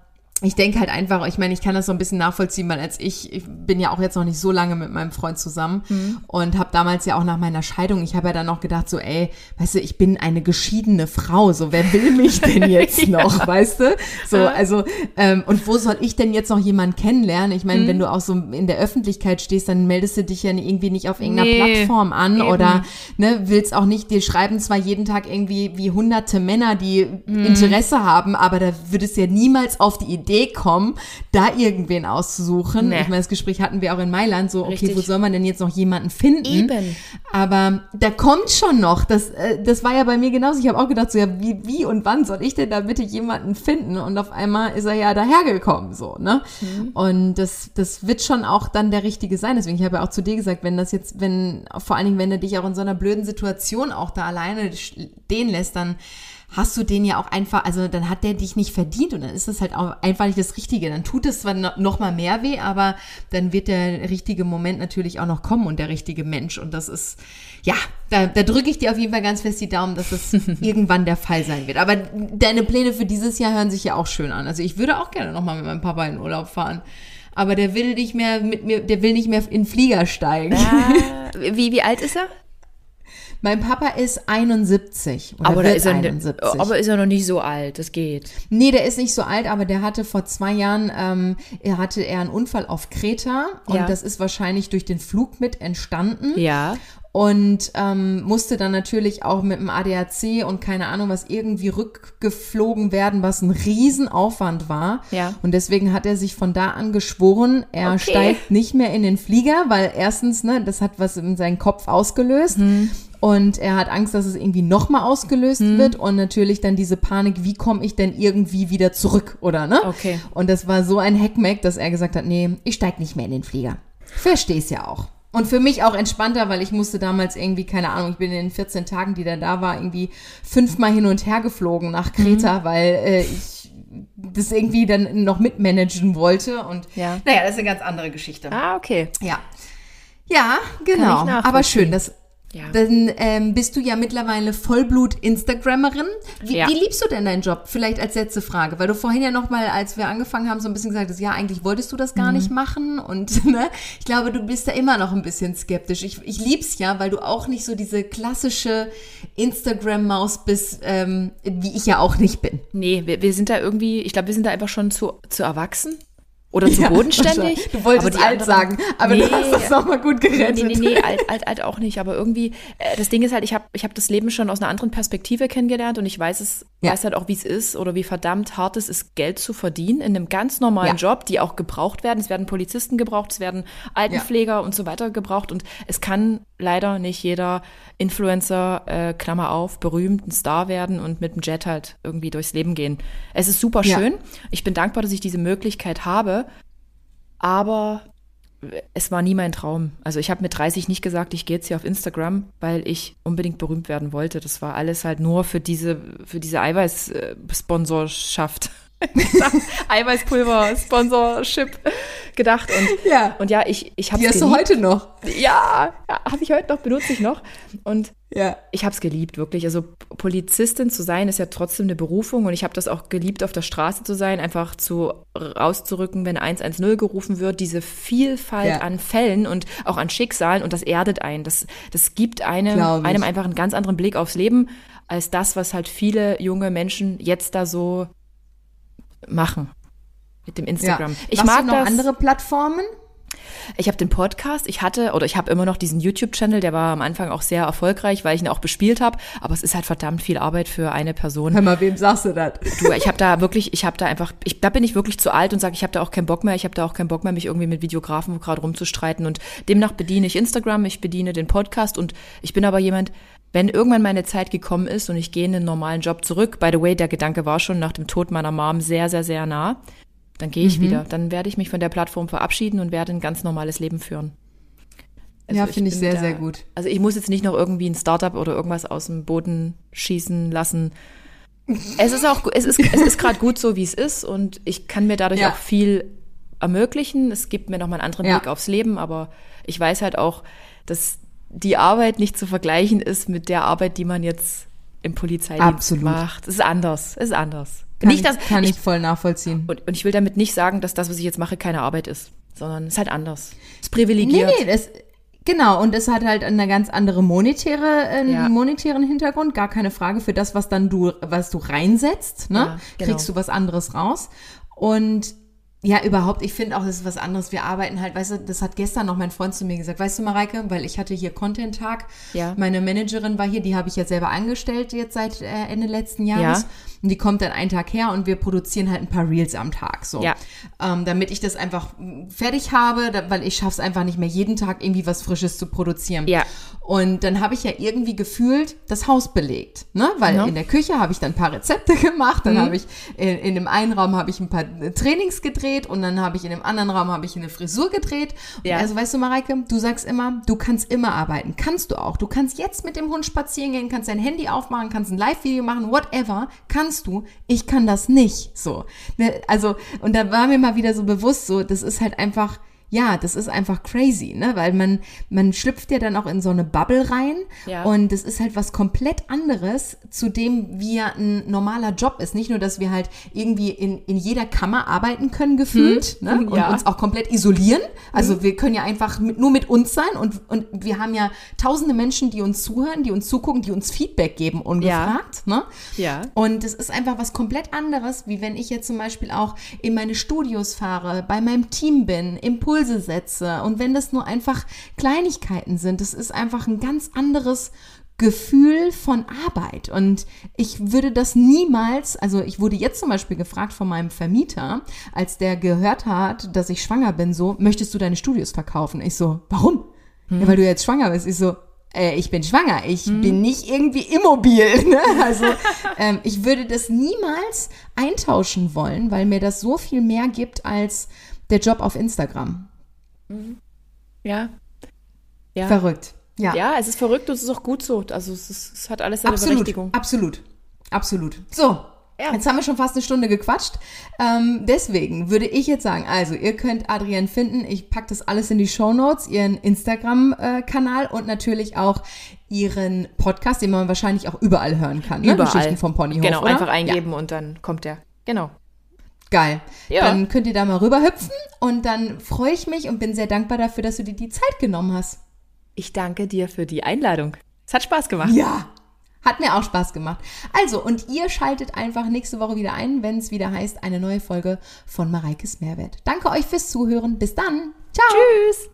ich denke halt einfach, ich meine, ich kann das so ein bisschen nachvollziehen, weil als ich, ich bin ja auch jetzt noch nicht so lange mit meinem Freund zusammen mhm. und habe damals ja auch nach meiner Scheidung, ich habe ja dann noch gedacht, so, ey, weißt du, ich bin eine geschiedene Frau, so, wer will mich denn jetzt noch, ja. weißt du? So, also, ähm, und wo soll ich denn jetzt noch jemanden kennenlernen? Ich meine, mhm. wenn du auch so in der Öffentlichkeit stehst, dann meldest du dich ja irgendwie nicht auf irgendeiner nee, Plattform an eben. oder ne, willst auch nicht, dir schreiben zwar jeden Tag irgendwie wie hunderte Männer, die mhm. Interesse haben, aber da würdest du ja niemals auf die Idee Idee kommen, da irgendwen auszusuchen. Nee. Ich meine, das Gespräch hatten wir auch in Mailand, so, okay, Richtig. wo soll man denn jetzt noch jemanden finden? Eben. Aber da kommt schon noch. Das, äh, das war ja bei mir genauso. Ich habe auch gedacht, so, ja, wie, wie und wann soll ich denn da bitte jemanden finden? Und auf einmal ist er ja dahergekommen, so, ne? Mhm. Und das, das wird schon auch dann der Richtige sein. Deswegen, ich habe ja auch zu dir gesagt, wenn das jetzt, wenn, vor allen Dingen, wenn er dich auch in so einer blöden Situation auch da alleine stehen lässt, dann hast du den ja auch einfach, also dann hat der dich nicht verdient und dann ist das halt auch einfach nicht das Richtige. Dann tut es zwar noch mal mehr weh, aber dann wird der richtige Moment natürlich auch noch kommen und der richtige Mensch und das ist, ja, da, da drücke ich dir auf jeden Fall ganz fest die Daumen, dass das irgendwann der Fall sein wird. Aber deine Pläne für dieses Jahr hören sich ja auch schön an. Also ich würde auch gerne noch mal mit meinem Papa in Urlaub fahren aber der will nicht mehr mit mir, der will nicht mehr in den Flieger steigen. Ja. Wie, wie alt ist er? Mein Papa ist 71. aber, da ist er, 71. aber ist er noch nicht so alt, das geht. Nee, der ist nicht so alt, aber der hatte vor zwei Jahren, ähm, er hatte er einen Unfall auf Kreta und ja. das ist wahrscheinlich durch den Flug mit entstanden. Ja und ähm, musste dann natürlich auch mit dem ADAC und keine Ahnung was irgendwie rückgeflogen werden, was ein Riesenaufwand war. Ja. Und deswegen hat er sich von da an geschworen, er okay. steigt nicht mehr in den Flieger, weil erstens, ne, das hat was in seinen Kopf ausgelöst. Mhm. Und er hat Angst, dass es irgendwie nochmal ausgelöst hm. wird und natürlich dann diese Panik, wie komme ich denn irgendwie wieder zurück, oder ne? Okay. Und das war so ein Hackmack, dass er gesagt hat, nee, ich steig nicht mehr in den Flieger. Versteh's ja auch. Und für mich auch entspannter, weil ich musste damals irgendwie, keine Ahnung, ich bin in den 14 Tagen, die der da war, irgendwie fünfmal hin und her geflogen nach Kreta, mhm. weil äh, ich das irgendwie dann noch mitmanagen wollte. Und ja. naja, das ist eine ganz andere Geschichte. Ah, okay. Ja. Ja, genau. Aber schön, das ja. Dann ähm, bist du ja mittlerweile Vollblut-Instagrammerin. Wie, ja. wie, liebst du denn deinen Job? Vielleicht als letzte Frage, weil du vorhin ja noch mal, als wir angefangen haben, so ein bisschen gesagt hast, ja, eigentlich wolltest du das gar mhm. nicht machen und ne, ich glaube, du bist da immer noch ein bisschen skeptisch. Ich, ich lieb's ja, weil du auch nicht so diese klassische Instagram-Maus bist, ähm, wie ich ja auch nicht bin. Nee, wir, wir sind da irgendwie, ich glaube, wir sind da einfach schon zu, zu erwachsen oder zu ja, bodenständig. Du wolltest alt anderen, sagen, aber nee, du hast das nochmal gut gerettet. Nee, nee, nee, alt, alt, alt auch nicht. Aber irgendwie, äh, das Ding ist halt, ich habe ich hab das Leben schon aus einer anderen Perspektive kennengelernt und ich weiß es, ja. weiß halt auch, wie es ist oder wie verdammt hart es ist, Geld zu verdienen in einem ganz normalen ja. Job, die auch gebraucht werden. Es werden Polizisten gebraucht, es werden Altenpfleger und so weiter gebraucht und es kann leider nicht jeder Influencer, äh, Klammer auf, berühmt, ein Star werden und mit dem Jet halt irgendwie durchs Leben gehen. Es ist super schön. Ich bin dankbar, dass ich diese Möglichkeit habe aber es war nie mein Traum. Also ich habe mit 30 nicht gesagt, ich gehe jetzt hier auf Instagram, weil ich unbedingt berühmt werden wollte. Das war alles halt nur für diese, für diese Eiweiß-Sponsorschaft. Eiweißpulver, Sponsorship gedacht. Und ja, und ja ich, ich habe Die hast geliebt. du heute noch? Ja, ja habe ich heute noch, benutze ich noch. Und ja. ich habe es geliebt, wirklich. Also Polizistin zu sein, ist ja trotzdem eine Berufung. Und ich habe das auch geliebt, auf der Straße zu sein, einfach zu rauszurücken, wenn 110 gerufen wird. Diese Vielfalt ja. an Fällen und auch an Schicksalen. Und das erdet einen. Das, das gibt einem, einem einfach einen ganz anderen Blick aufs Leben als das, was halt viele junge Menschen jetzt da so machen mit dem Instagram. Ja. Ich Machst mag du noch das, andere Plattformen. Ich habe den Podcast, ich hatte oder ich habe immer noch diesen YouTube-Channel, der war am Anfang auch sehr erfolgreich, weil ich ihn auch bespielt habe, aber es ist halt verdammt viel Arbeit für eine Person. Hör mal, wem sagst du das? Du, ich habe da wirklich, ich habe da einfach, ich, da bin ich wirklich zu alt und sage, ich habe da auch keinen Bock mehr, ich habe da auch keinen Bock mehr, mich irgendwie mit Videografen gerade rumzustreiten und demnach bediene ich Instagram, ich bediene den Podcast und ich bin aber jemand, wenn irgendwann meine Zeit gekommen ist und ich gehe in den normalen Job zurück, by the way, der Gedanke war schon nach dem Tod meiner Mom sehr, sehr, sehr nah, dann gehe ich mhm. wieder. Dann werde ich mich von der Plattform verabschieden und werde ein ganz normales Leben führen. Also ja, finde ich sehr, da, sehr gut. Also ich muss jetzt nicht noch irgendwie ein Startup oder irgendwas aus dem Boden schießen lassen. Es ist auch, es ist, es ist gerade gut so, wie es ist und ich kann mir dadurch ja. auch viel ermöglichen. Es gibt mir nochmal einen anderen ja. Blick aufs Leben, aber ich weiß halt auch, dass die Arbeit nicht zu vergleichen ist mit der Arbeit, die man jetzt im Polizeidienst Absolut. macht. Es ist anders. Es ist anders. Kann nicht, dass, ich, kann ich, ich voll nachvollziehen. Und, und, ich will damit nicht sagen, dass das, was ich jetzt mache, keine Arbeit ist, sondern es ist halt anders. Es ist privilegiert. Nee, nee, das, genau. Und es hat halt eine ganz andere monetäre, äh, ja. monetären Hintergrund. Gar keine Frage. Für das, was dann du, was du reinsetzt, ne, ja, genau. kriegst du was anderes raus. Und ja, überhaupt. Ich finde auch, das ist was anderes. Wir arbeiten halt, weißt du, das hat gestern noch mein Freund zu mir gesagt. Weißt du, Mareike, weil ich hatte hier Content-Tag. Ja. Meine Managerin war hier, die habe ich jetzt selber angestellt jetzt seit äh, Ende letzten Jahres. Ja. Und die kommt dann einen Tag her und wir produzieren halt ein paar Reels am Tag. So. Ja. Ähm, damit ich das einfach fertig habe, da, weil ich schaffe es einfach nicht mehr, jeden Tag irgendwie was Frisches zu produzieren. Ja. Und dann habe ich ja irgendwie gefühlt das Haus belegt, ne? Weil ja. in der Küche habe ich dann ein paar Rezepte gemacht, dann mhm. habe ich in, in dem einen Raum habe ich ein paar Trainings gedreht und dann habe ich in dem anderen Raum habe ich eine Frisur gedreht. Ja. Also weißt du, Mareike, du sagst immer, du kannst immer arbeiten, kannst du auch. Du kannst jetzt mit dem Hund spazieren gehen, kannst dein Handy aufmachen, kannst ein Live-Video machen, whatever, kannst du. Ich kann das nicht, so. Ne? Also und da war mir mal wieder so bewusst, so das ist halt einfach ja, das ist einfach crazy, ne? Weil man, man schlüpft ja dann auch in so eine Bubble rein ja. und das ist halt was komplett anderes zu dem, wie ein normaler Job ist. Nicht nur, dass wir halt irgendwie in, in jeder Kammer arbeiten können, gefühlt, hm. ne? Und ja. uns auch komplett isolieren. Also hm. wir können ja einfach mit, nur mit uns sein und, und wir haben ja tausende Menschen, die uns zuhören, die uns zugucken, die uns Feedback geben, ungefragt, ja. ne? Ja. Und es ist einfach was komplett anderes, wie wenn ich jetzt zum Beispiel auch in meine Studios fahre, bei meinem Team bin, Impuls Impulse setze und wenn das nur einfach Kleinigkeiten sind, das ist einfach ein ganz anderes Gefühl von Arbeit. Und ich würde das niemals, also ich wurde jetzt zum Beispiel gefragt von meinem Vermieter, als der gehört hat, dass ich schwanger bin, so, möchtest du deine Studios verkaufen? Ich so, warum? Hm. Ja, weil du jetzt schwanger bist. Ich so, äh, ich bin schwanger, ich hm. bin nicht irgendwie immobil. Ne? Also ähm, ich würde das niemals eintauschen wollen, weil mir das so viel mehr gibt als der Job auf Instagram. Mhm. Ja. ja. Verrückt. Ja. ja, es ist verrückt und es ist auch gut so. Also es, ist, es hat alles seine absolut, Berechtigung. Absolut, absolut. So, ja. Jetzt haben wir schon fast eine Stunde gequatscht. Ähm, deswegen würde ich jetzt sagen, also ihr könnt Adrienne finden. Ich packe das alles in die Show Notes, ihren Instagram-Kanal und natürlich auch ihren Podcast, den man wahrscheinlich auch überall hören kann. Ne? Überall. Geschichten vom Ponyhof, Genau, oder? einfach eingeben ja. und dann kommt der. Genau. Geil. Ja. Dann könnt ihr da mal rüberhüpfen und dann freue ich mich und bin sehr dankbar dafür, dass du dir die Zeit genommen hast. Ich danke dir für die Einladung. Es hat Spaß gemacht. Ja. Hat mir auch Spaß gemacht. Also, und ihr schaltet einfach nächste Woche wieder ein, wenn es wieder heißt, eine neue Folge von Mareikes Mehrwert. Danke euch fürs Zuhören. Bis dann. Ciao. Tschüss.